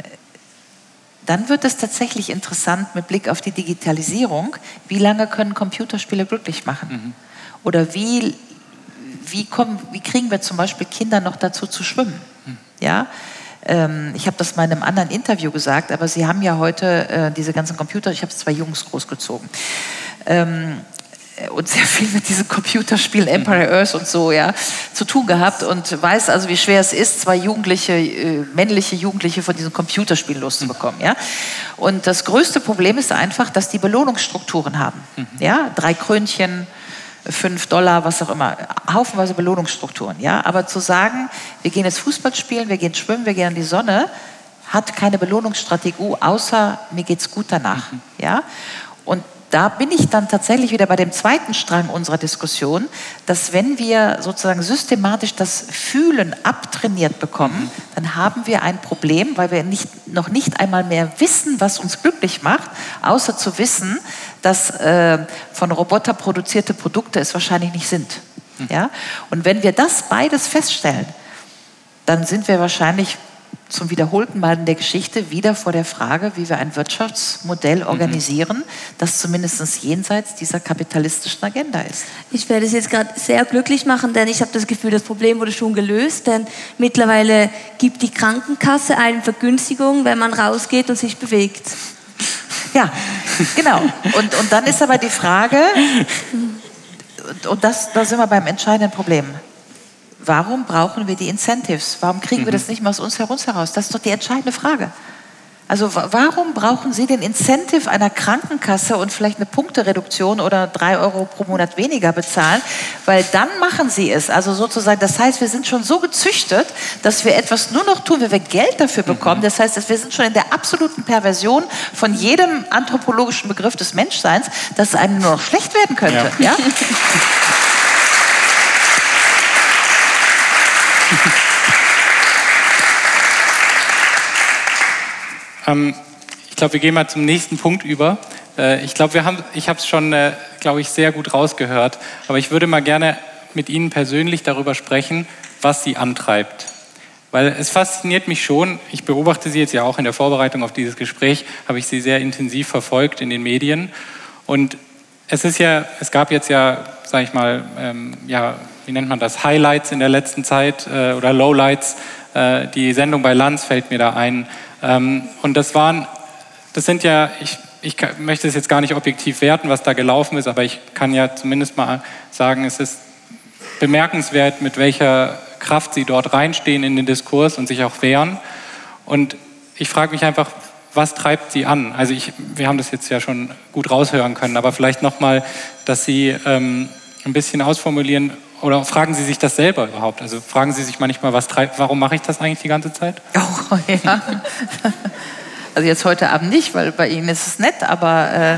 dann wird es tatsächlich interessant mit Blick auf die Digitalisierung, wie lange können Computerspiele glücklich machen? Mhm. Oder wie, wie, kommen, wie kriegen wir zum Beispiel Kinder noch dazu zu schwimmen? Ja, ähm, ich habe das mal in einem anderen Interview gesagt, aber Sie haben ja heute äh, diese ganzen Computer, ich habe zwei Jungs großgezogen. Ähm, und sehr viel mit diesem Computerspiel Empire Earth und so ja zu tun gehabt und weiß also wie schwer es ist zwei Jugendliche äh, männliche Jugendliche von diesem Computerspiel loszubekommen ja und das größte Problem ist einfach dass die Belohnungsstrukturen haben mhm. ja drei Krönchen fünf Dollar, was auch immer, haufenweise Belohnungsstrukturen. Ja? Aber zu sagen, wir gehen jetzt Fußball spielen, wir gehen schwimmen, wir gehen in die Sonne, hat keine Belohnungsstrategie, außer mir geht's gut danach. Mhm. Ja? Und da bin ich dann tatsächlich wieder bei dem zweiten Strang unserer Diskussion, dass wenn wir sozusagen systematisch das Fühlen abtrainiert bekommen, dann haben wir ein Problem, weil wir nicht, noch nicht einmal mehr wissen, was uns glücklich macht, außer zu wissen, dass äh, von Roboter produzierte Produkte es wahrscheinlich nicht sind. Ja? Und wenn wir das beides feststellen, dann sind wir wahrscheinlich zum wiederholten Mal in der Geschichte wieder vor der Frage, wie wir ein Wirtschaftsmodell mhm. organisieren, mhm. das zumindest jenseits dieser kapitalistischen Agenda ist. Ich werde es jetzt gerade sehr glücklich machen, denn ich habe das Gefühl, das Problem wurde schon gelöst, denn mittlerweile gibt die Krankenkasse eine Vergünstigung, wenn man rausgeht und sich bewegt. Ja, genau. Und, und dann ist aber die Frage, und das, da sind wir beim entscheidenden Problem warum brauchen wir die Incentives? Warum kriegen wir das mhm. nicht mal aus uns heraus? Das ist doch die entscheidende Frage. Also warum brauchen Sie den Incentive einer Krankenkasse und vielleicht eine Punktereduktion oder drei Euro pro Monat weniger bezahlen? Weil dann machen Sie es. Also sozusagen, das heißt, wir sind schon so gezüchtet, dass wir etwas nur noch tun, wenn wir Geld dafür mhm. bekommen. Das heißt, wir sind schon in der absoluten Perversion von jedem anthropologischen Begriff des Menschseins, dass es einem nur noch schlecht werden könnte. Ja? ja? (laughs) (laughs) ähm, ich glaube, wir gehen mal zum nächsten Punkt über. Äh, ich glaube, ich habe es schon, äh, glaube ich, sehr gut rausgehört. Aber ich würde mal gerne mit Ihnen persönlich darüber sprechen, was Sie antreibt. Weil es fasziniert mich schon, ich beobachte Sie jetzt ja auch in der Vorbereitung auf dieses Gespräch, habe ich Sie sehr intensiv verfolgt in den Medien. Und es ist ja, es gab jetzt ja, sage ich mal, ähm, ja, wie nennt man das, Highlights in der letzten Zeit äh, oder Lowlights. Äh, die Sendung bei Lanz fällt mir da ein. Ähm, und das waren, das sind ja, ich, ich möchte es jetzt gar nicht objektiv werten, was da gelaufen ist, aber ich kann ja zumindest mal sagen, es ist bemerkenswert, mit welcher Kraft sie dort reinstehen in den Diskurs und sich auch wehren. Und ich frage mich einfach, was treibt sie an? Also ich, wir haben das jetzt ja schon gut raushören können, aber vielleicht nochmal, dass Sie ähm, ein bisschen ausformulieren, oder fragen Sie sich das selber überhaupt? Also fragen Sie sich manchmal, was treibt, warum mache ich das eigentlich die ganze Zeit? (laughs) Oh, ja. Also jetzt heute Abend nicht, weil bei Ihnen ist es nett, aber äh,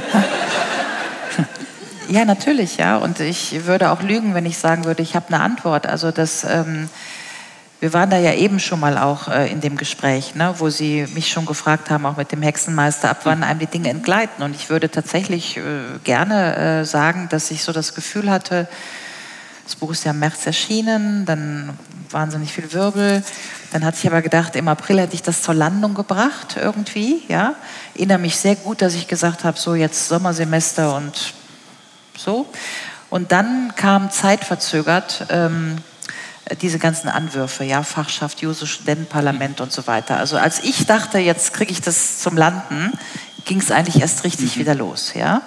(laughs) ja, natürlich, ja. Und ich würde auch lügen, wenn ich sagen würde, ich habe eine Antwort. Also das, ähm, wir waren da ja eben schon mal auch äh, in dem Gespräch, ne, wo Sie mich schon gefragt haben, auch mit dem Hexenmeister, ab wann einem die Dinge entgleiten. Und ich würde tatsächlich äh, gerne äh, sagen, dass ich so das Gefühl hatte, das Buch ist ja im März erschienen, dann wahnsinnig viel Wirbel. Dann hatte ich aber gedacht, im April hätte ich das zur Landung gebracht irgendwie. Ja, ich erinnere mich sehr gut, dass ich gesagt habe, so jetzt Sommersemester und so. Und dann kam zeitverzögert ähm, diese ganzen Anwürfe, ja, Fachschaft, Juso, Studentenparlament und so weiter. Also als ich dachte, jetzt kriege ich das zum Landen, ging es eigentlich erst richtig mhm. wieder los, ja.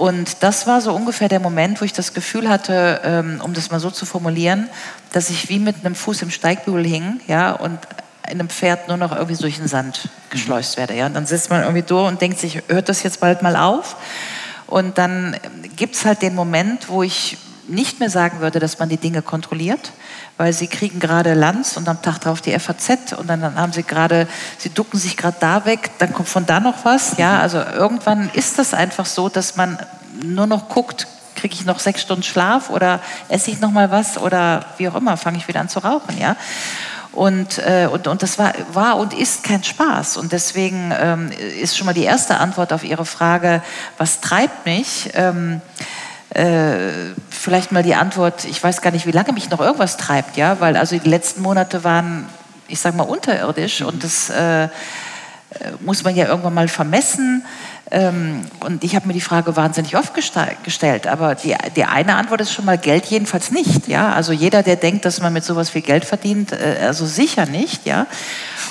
Und das war so ungefähr der Moment, wo ich das Gefühl hatte, ähm, um das mal so zu formulieren, dass ich wie mit einem Fuß im Steigbügel hing, ja, und in einem Pferd nur noch irgendwie durch den Sand geschleust werde, ja. Und dann sitzt man irgendwie durch und denkt sich, hört das jetzt bald mal auf? Und dann gibt es halt den Moment, wo ich nicht mehr sagen würde, dass man die Dinge kontrolliert, weil sie kriegen gerade Lanz und am Tag darauf die FAZ und dann, dann haben sie gerade, sie ducken sich gerade da weg, dann kommt von da noch was. Ja, also irgendwann ist das einfach so, dass man nur noch guckt, kriege ich noch sechs Stunden Schlaf oder esse ich noch mal was oder wie auch immer, fange ich wieder an zu rauchen, ja. Und, äh, und, und das war, war und ist kein Spaß. Und deswegen ähm, ist schon mal die erste Antwort auf Ihre Frage, was treibt mich? Ähm, äh, vielleicht mal die Antwort, ich weiß gar nicht, wie lange mich noch irgendwas treibt, ja, weil also die letzten Monate waren, ich sage mal, unterirdisch und das äh, muss man ja irgendwann mal vermessen. Ähm, und ich habe mir die Frage wahnsinnig oft gestellt, aber die, die eine Antwort ist schon mal Geld jedenfalls nicht. Ja? Also jeder, der denkt, dass man mit sowas viel Geld verdient, äh, also sicher nicht. Ja?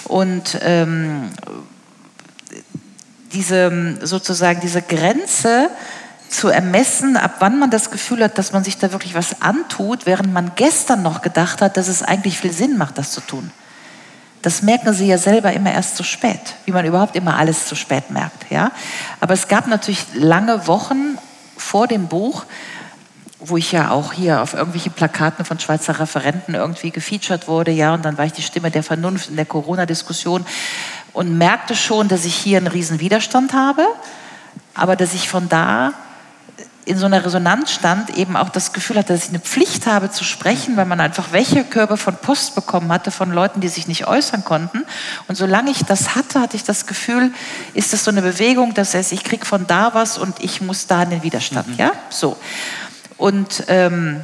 Und ähm, diese sozusagen diese Grenze zu ermessen, ab wann man das Gefühl hat, dass man sich da wirklich was antut, während man gestern noch gedacht hat, dass es eigentlich viel Sinn macht, das zu tun. Das merken Sie ja selber immer erst zu spät, wie man überhaupt immer alles zu spät merkt. Ja? Aber es gab natürlich lange Wochen vor dem Buch, wo ich ja auch hier auf irgendwelchen Plakaten von Schweizer Referenten irgendwie gefeatured wurde, ja, und dann war ich die Stimme der Vernunft in der Corona-Diskussion und merkte schon, dass ich hier einen riesen Widerstand habe, aber dass ich von da in so einer Resonanz stand, eben auch das Gefühl hatte, dass ich eine Pflicht habe zu sprechen, weil man einfach Wächekörbe von Post bekommen hatte von Leuten, die sich nicht äußern konnten. Und solange ich das hatte, hatte ich das Gefühl, ist das so eine Bewegung, das heißt, ich kriege von da was und ich muss da in den Widerstand. Mhm. Ja, so. Und ähm,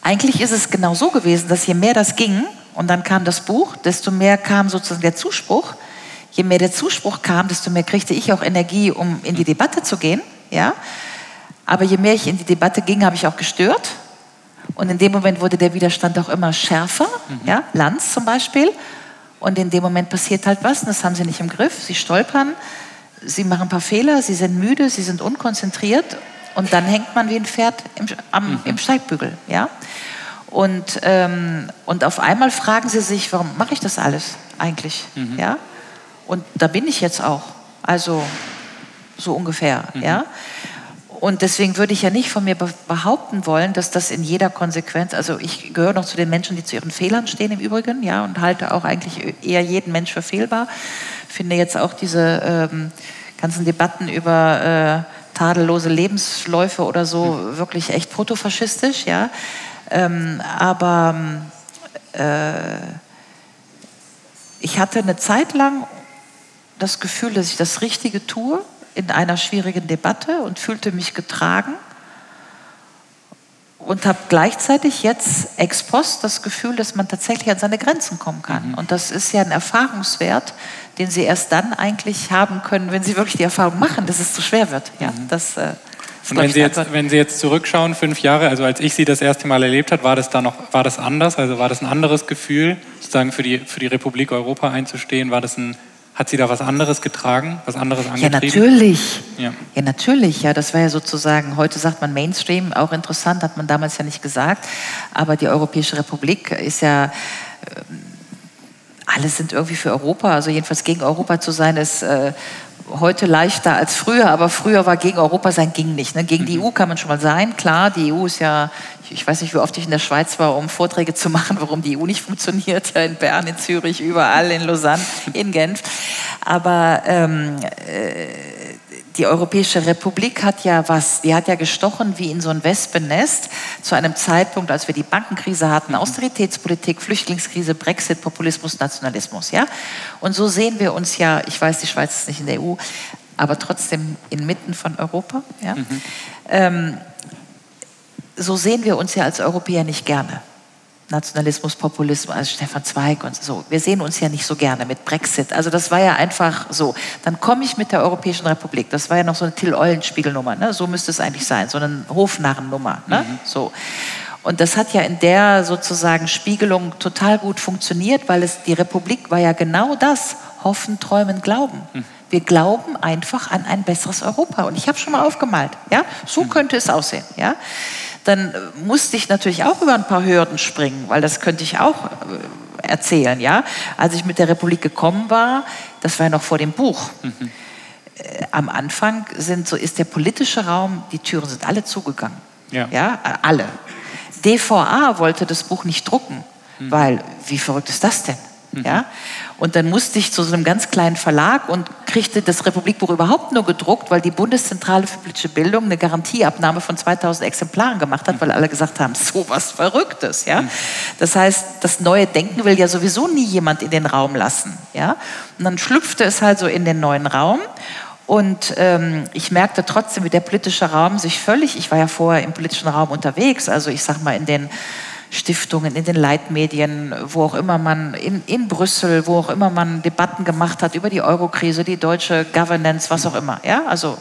eigentlich ist es genau so gewesen, dass je mehr das ging und dann kam das Buch, desto mehr kam sozusagen der Zuspruch. Je mehr der Zuspruch kam, desto mehr kriegte ich auch Energie, um in die Debatte zu gehen. Ja? Aber je mehr ich in die Debatte ging, habe ich auch gestört. Und in dem Moment wurde der Widerstand auch immer schärfer. Mhm. Ja? Lanz zum Beispiel. Und in dem Moment passiert halt was, und das haben sie nicht im Griff. Sie stolpern, sie machen ein paar Fehler, sie sind müde, sie sind unkonzentriert. Und dann hängt man wie ein Pferd im, am, mhm. im Steigbügel. Ja? Und, ähm, und auf einmal fragen sie sich, warum mache ich das alles eigentlich? Mhm. Ja? Und da bin ich jetzt auch. Also so ungefähr. Mhm. Ja? Und deswegen würde ich ja nicht von mir behaupten wollen, dass das in jeder Konsequenz, also ich gehöre noch zu den Menschen, die zu ihren Fehlern stehen im Übrigen, ja, und halte auch eigentlich eher jeden Mensch für fehlbar. Finde jetzt auch diese ähm, ganzen Debatten über äh, tadellose Lebensläufe oder so mhm. wirklich echt protofaschistisch, ja. Ähm, aber äh, ich hatte eine Zeit lang das Gefühl, dass ich das Richtige tue in einer schwierigen Debatte und fühlte mich getragen und habe gleichzeitig jetzt ex post das Gefühl, dass man tatsächlich an seine Grenzen kommen kann. Mhm. Und das ist ja ein Erfahrungswert, den Sie erst dann eigentlich haben können, wenn Sie wirklich die Erfahrung machen, dass es zu schwer wird. Ja, mhm. das, äh, und wenn Sie, jetzt, wenn Sie jetzt zurückschauen, fünf Jahre, also als ich Sie das erste Mal erlebt habe, war das da noch, war das anders? Also war das ein anderes Gefühl, sozusagen für die, für die Republik Europa einzustehen? War das ein hat sie da was anderes getragen, was anderes angetrieben? Ja, natürlich. Ja. ja, natürlich. Ja, das war ja sozusagen, heute sagt man Mainstream, auch interessant, hat man damals ja nicht gesagt. Aber die Europäische Republik ist ja, äh, alle sind irgendwie für Europa, also jedenfalls gegen Europa zu sein, ist äh, heute leichter als früher, aber früher war gegen Europa sein ging nicht. Ne? Gegen die mhm. EU kann man schon mal sein, klar, die EU ist ja, ich weiß nicht, wie oft ich in der Schweiz war, um Vorträge zu machen, warum die EU nicht funktioniert, in Bern, in Zürich, überall, in Lausanne, in Genf. Aber ähm, äh, die Europäische Republik hat ja was, die hat ja gestochen wie in so ein Wespennest zu einem Zeitpunkt, als wir die Bankenkrise hatten. Austeritätspolitik, Flüchtlingskrise, Brexit, Populismus, Nationalismus, ja. Und so sehen wir uns ja, ich weiß, die Schweiz ist nicht in der EU, aber trotzdem inmitten von Europa, ja. Mhm. Ähm, so sehen wir uns ja als Europäer nicht gerne. Nationalismus, Populismus, also Stefan Zweig und so. Wir sehen uns ja nicht so gerne mit Brexit. Also das war ja einfach so. Dann komme ich mit der Europäischen Republik. Das war ja noch so eine Till-Eulenspiegel-Nummer. Ne? So müsste es eigentlich sein, so eine Hofnarrennummer. Ne? Mhm. So. Und das hat ja in der sozusagen Spiegelung total gut funktioniert, weil es die Republik war ja genau das: Hoffen, Träumen, Glauben. Mhm. Wir glauben einfach an ein besseres Europa. Und ich habe schon mal aufgemalt. Ja, so mhm. könnte es aussehen. Ja dann musste ich natürlich auch über ein paar Hürden springen, weil das könnte ich auch äh, erzählen. Ja? Als ich mit der Republik gekommen war, das war ja noch vor dem Buch. Mhm. Am Anfang sind, so ist der politische Raum, die Türen sind alle zugegangen. Ja. ja alle. DVA wollte das Buch nicht drucken, mhm. weil wie verrückt ist das denn? Mhm. Ja? Und dann musste ich zu so einem ganz kleinen Verlag und kriegte das Republikbuch überhaupt nur gedruckt, weil die Bundeszentrale für politische Bildung eine Garantieabnahme von 2000 Exemplaren gemacht hat, weil alle gesagt haben, (laughs) so was Verrücktes. Ja? Das heißt, das neue Denken will ja sowieso nie jemand in den Raum lassen. Ja? Und dann schlüpfte es halt so in den neuen Raum. Und ähm, ich merkte trotzdem, wie der politische Raum sich völlig, ich war ja vorher im politischen Raum unterwegs, also ich sag mal in den Stiftungen, in den Leitmedien, wo auch immer man, in, in Brüssel, wo auch immer man Debatten gemacht hat über die Eurokrise, die deutsche Governance, was auch immer. Ja, also,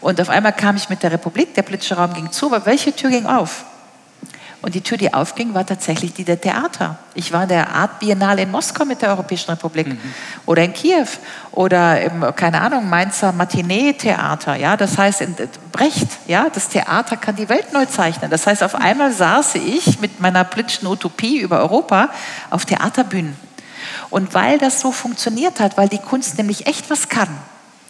und auf einmal kam ich mit der Republik, der politische Raum ging zu, aber welche Tür ging auf? Und die Tür, die aufging, war tatsächlich die der Theater. Ich war in der Art Biennale in Moskau mit der Europäischen Republik mhm. oder in Kiew oder im, keine Ahnung, Mainzer Matinee-Theater. Ja? Das heißt, in Brecht, ja? das Theater kann die Welt neu zeichnen. Das heißt, auf einmal saß ich mit meiner politischen Utopie über Europa auf Theaterbühnen. Und weil das so funktioniert hat, weil die Kunst nämlich echt was kann,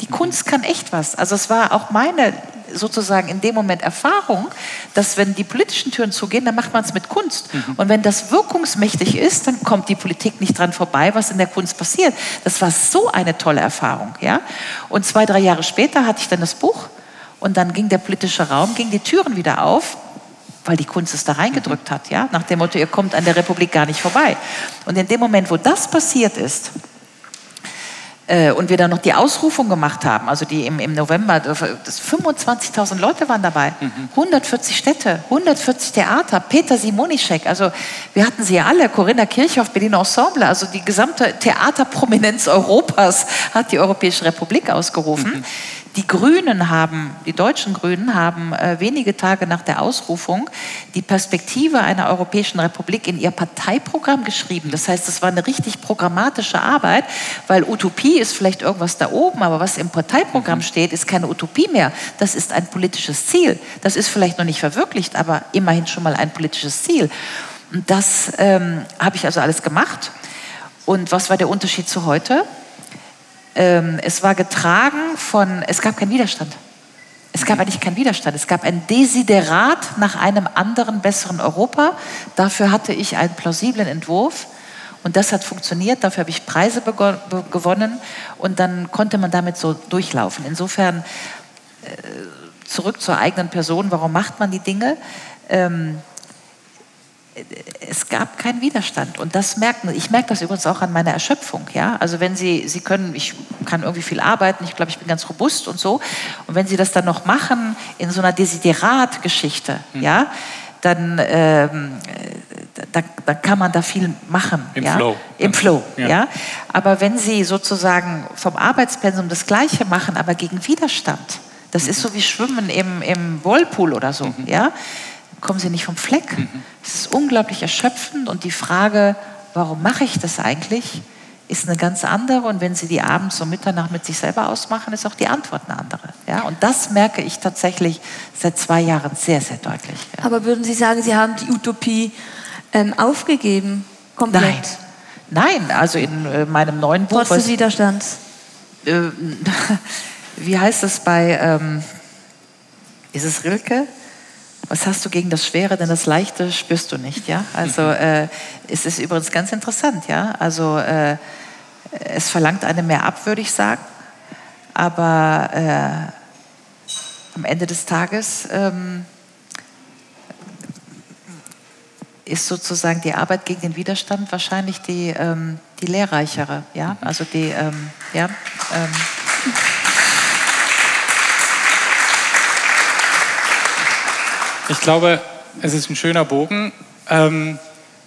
die Kunst kann echt was. Also es war auch meine sozusagen in dem Moment Erfahrung, dass wenn die politischen Türen zugehen, dann macht man es mit Kunst. Mhm. Und wenn das wirkungsmächtig ist, dann kommt die Politik nicht dran vorbei, was in der Kunst passiert. Das war so eine tolle Erfahrung. Ja? Und zwei, drei Jahre später hatte ich dann das Buch und dann ging der politische Raum, ging die Türen wieder auf weil die Kunst es da reingedrückt hat, ja, nach dem Motto, ihr kommt an der Republik gar nicht vorbei. Und in dem Moment, wo das passiert ist, und wir dann noch die Ausrufung gemacht haben, also die im, im November, 25.000 Leute waren dabei, mhm. 140 Städte, 140 Theater, Peter Simonischek, also wir hatten sie ja alle, Corinna Kirchhoff, Berlin Ensemble, also die gesamte Theaterprominenz (laughs) Europas hat die Europäische Republik ausgerufen. Mhm. Die Grünen haben, die deutschen Grünen haben äh, wenige Tage nach der Ausrufung die Perspektive einer Europäischen Republik in ihr Parteiprogramm geschrieben. Das heißt, es war eine richtig programmatische Arbeit, weil Utopie ist vielleicht irgendwas da oben, aber was im Parteiprogramm steht, ist keine Utopie mehr. Das ist ein politisches Ziel. Das ist vielleicht noch nicht verwirklicht, aber immerhin schon mal ein politisches Ziel. Und das ähm, habe ich also alles gemacht. Und was war der Unterschied zu heute? Ähm, es war getragen von, es gab keinen Widerstand. Es gab eigentlich keinen Widerstand. Es gab ein Desiderat nach einem anderen, besseren Europa. Dafür hatte ich einen plausiblen Entwurf. Und das hat funktioniert. Dafür habe ich Preise gewonnen. Und dann konnte man damit so durchlaufen. Insofern äh, zurück zur eigenen Person. Warum macht man die Dinge? Ähm, es gab keinen Widerstand. Und das merken, ich merke das übrigens auch an meiner Erschöpfung. Ja? Also wenn Sie, Sie können, ich kann irgendwie viel arbeiten, ich glaube, ich bin ganz robust und so. Und wenn Sie das dann noch machen in so einer Desiderat-Geschichte, mhm. ja, dann, ähm, da, da, kann man da viel machen. Im ja? Flow. Im Flow, ja. ja. Aber wenn Sie sozusagen vom Arbeitspensum das Gleiche machen, aber gegen Widerstand, das mhm. ist so wie Schwimmen im, im Whirlpool oder so, mhm. ja, kommen sie nicht vom Fleck. Mhm. Es ist unglaublich erschöpfend und die Frage, warum mache ich das eigentlich, ist eine ganz andere. Und wenn Sie die abends um Mitternacht mit sich selber ausmachen, ist auch die Antwort eine andere. Ja? Und das merke ich tatsächlich seit zwei Jahren sehr, sehr deutlich. Ja. Aber würden Sie sagen, Sie haben die Utopie ähm, aufgegeben? Komplett? Nein. Nein, also in äh, meinem neuen Buch. Trotz des Widerstands. Äh, (laughs) wie heißt es bei, ähm, ist es Rilke? Was hast du gegen das Schwere, denn das Leichte spürst du nicht, ja? Also mhm. äh, es ist übrigens ganz interessant, ja? Also äh, es verlangt einem mehr ab, würde ich sagen, aber äh, am Ende des Tages ähm, ist sozusagen die Arbeit gegen den Widerstand wahrscheinlich die, ähm, die lehrreichere, ja? Mhm. Also die, ähm, ja. Ich glaube, es ist ein schöner Bogen. Ähm,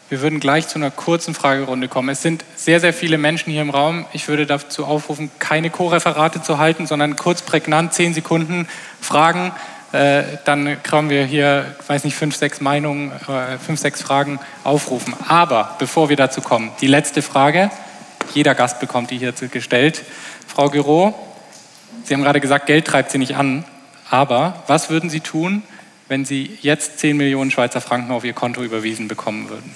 wir würden gleich zu einer kurzen Fragerunde kommen. Es sind sehr, sehr viele Menschen hier im Raum. Ich würde dazu aufrufen, keine Co-Referate zu halten, sondern kurz prägnant, zehn Sekunden Fragen. Äh, dann können wir hier, weiß nicht, fünf, sechs Meinungen, äh, fünf, sechs Fragen aufrufen. Aber bevor wir dazu kommen, die letzte Frage. Jeder Gast bekommt die hier gestellt. Frau Giro, Sie haben gerade gesagt, Geld treibt Sie nicht an. Aber was würden Sie tun, wenn Sie jetzt 10 Millionen Schweizer Franken auf Ihr Konto überwiesen bekommen würden?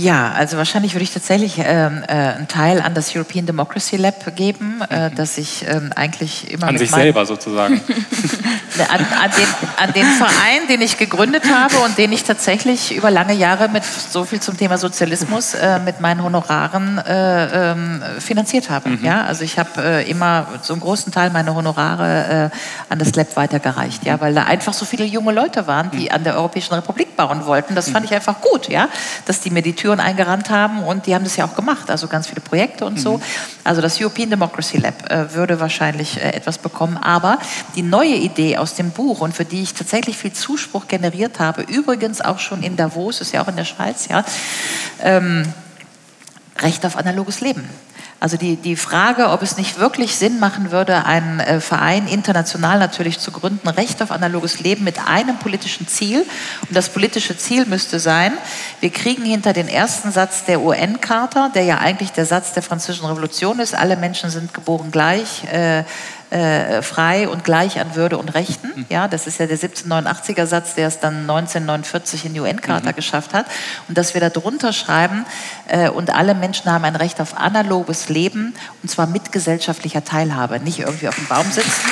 Ja, also wahrscheinlich würde ich tatsächlich ähm, äh, einen Teil an das European Democracy Lab geben, äh, mhm. das ich ähm, eigentlich immer an sich selber sozusagen (laughs) an, an, den, an, den, Verein, den ich gegründet habe und den ich tatsächlich über lange Jahre mit so viel zum Thema Sozialismus äh, mit meinen Honoraren äh, ähm, finanziert habe. Mhm. Ja, also ich habe äh, immer so einen großen Teil meiner Honorare äh, an das Lab weitergereicht, ja, weil da einfach so viele junge Leute waren, die mhm. an der Europäischen Republik bauen wollten. Das fand mhm. ich einfach gut, ja, dass die mir die Tür Türen eingerannt haben und die haben das ja auch gemacht, also ganz viele Projekte und so. Mhm. Also das European Democracy Lab äh, würde wahrscheinlich äh, etwas bekommen, aber die neue Idee aus dem Buch und für die ich tatsächlich viel Zuspruch generiert habe, übrigens auch schon in Davos, ist ja auch in der Schweiz, ja, ähm, Recht auf analoges Leben. Also die, die Frage, ob es nicht wirklich Sinn machen würde, einen äh, Verein international natürlich zu gründen, Recht auf analoges Leben mit einem politischen Ziel. Und das politische Ziel müsste sein, wir kriegen hinter den ersten Satz der UN-Charta, der ja eigentlich der Satz der Französischen Revolution ist, alle Menschen sind geboren gleich, äh, äh, frei und gleich an Würde und Rechten. Mhm. Ja, das ist ja der 1789er Satz, der es dann 1949 in die UN-Charta mhm. geschafft hat. Und dass wir da drunter schreiben, äh, und alle Menschen haben ein Recht auf analoges Leben, und zwar mit gesellschaftlicher Teilhabe, nicht irgendwie auf dem Baum sitzen.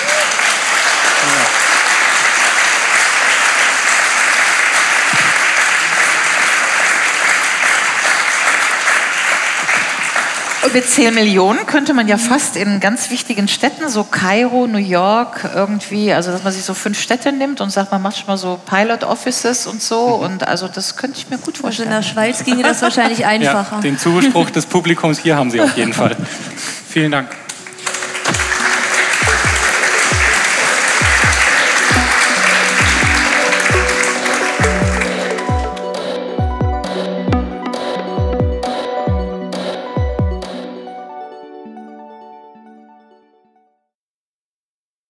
Mit 10 Millionen könnte man ja fast in ganz wichtigen Städten, so Kairo, New York, irgendwie, also dass man sich so fünf Städte nimmt und sagt, man macht schon mal so Pilot Offices und so. Mhm. Und also das könnte ich mir gut vorstellen. Also in der Schweiz ginge das wahrscheinlich (laughs) einfacher. Ja, den Zuspruch des Publikums hier haben Sie auf jeden (laughs) Fall. Vielen Dank.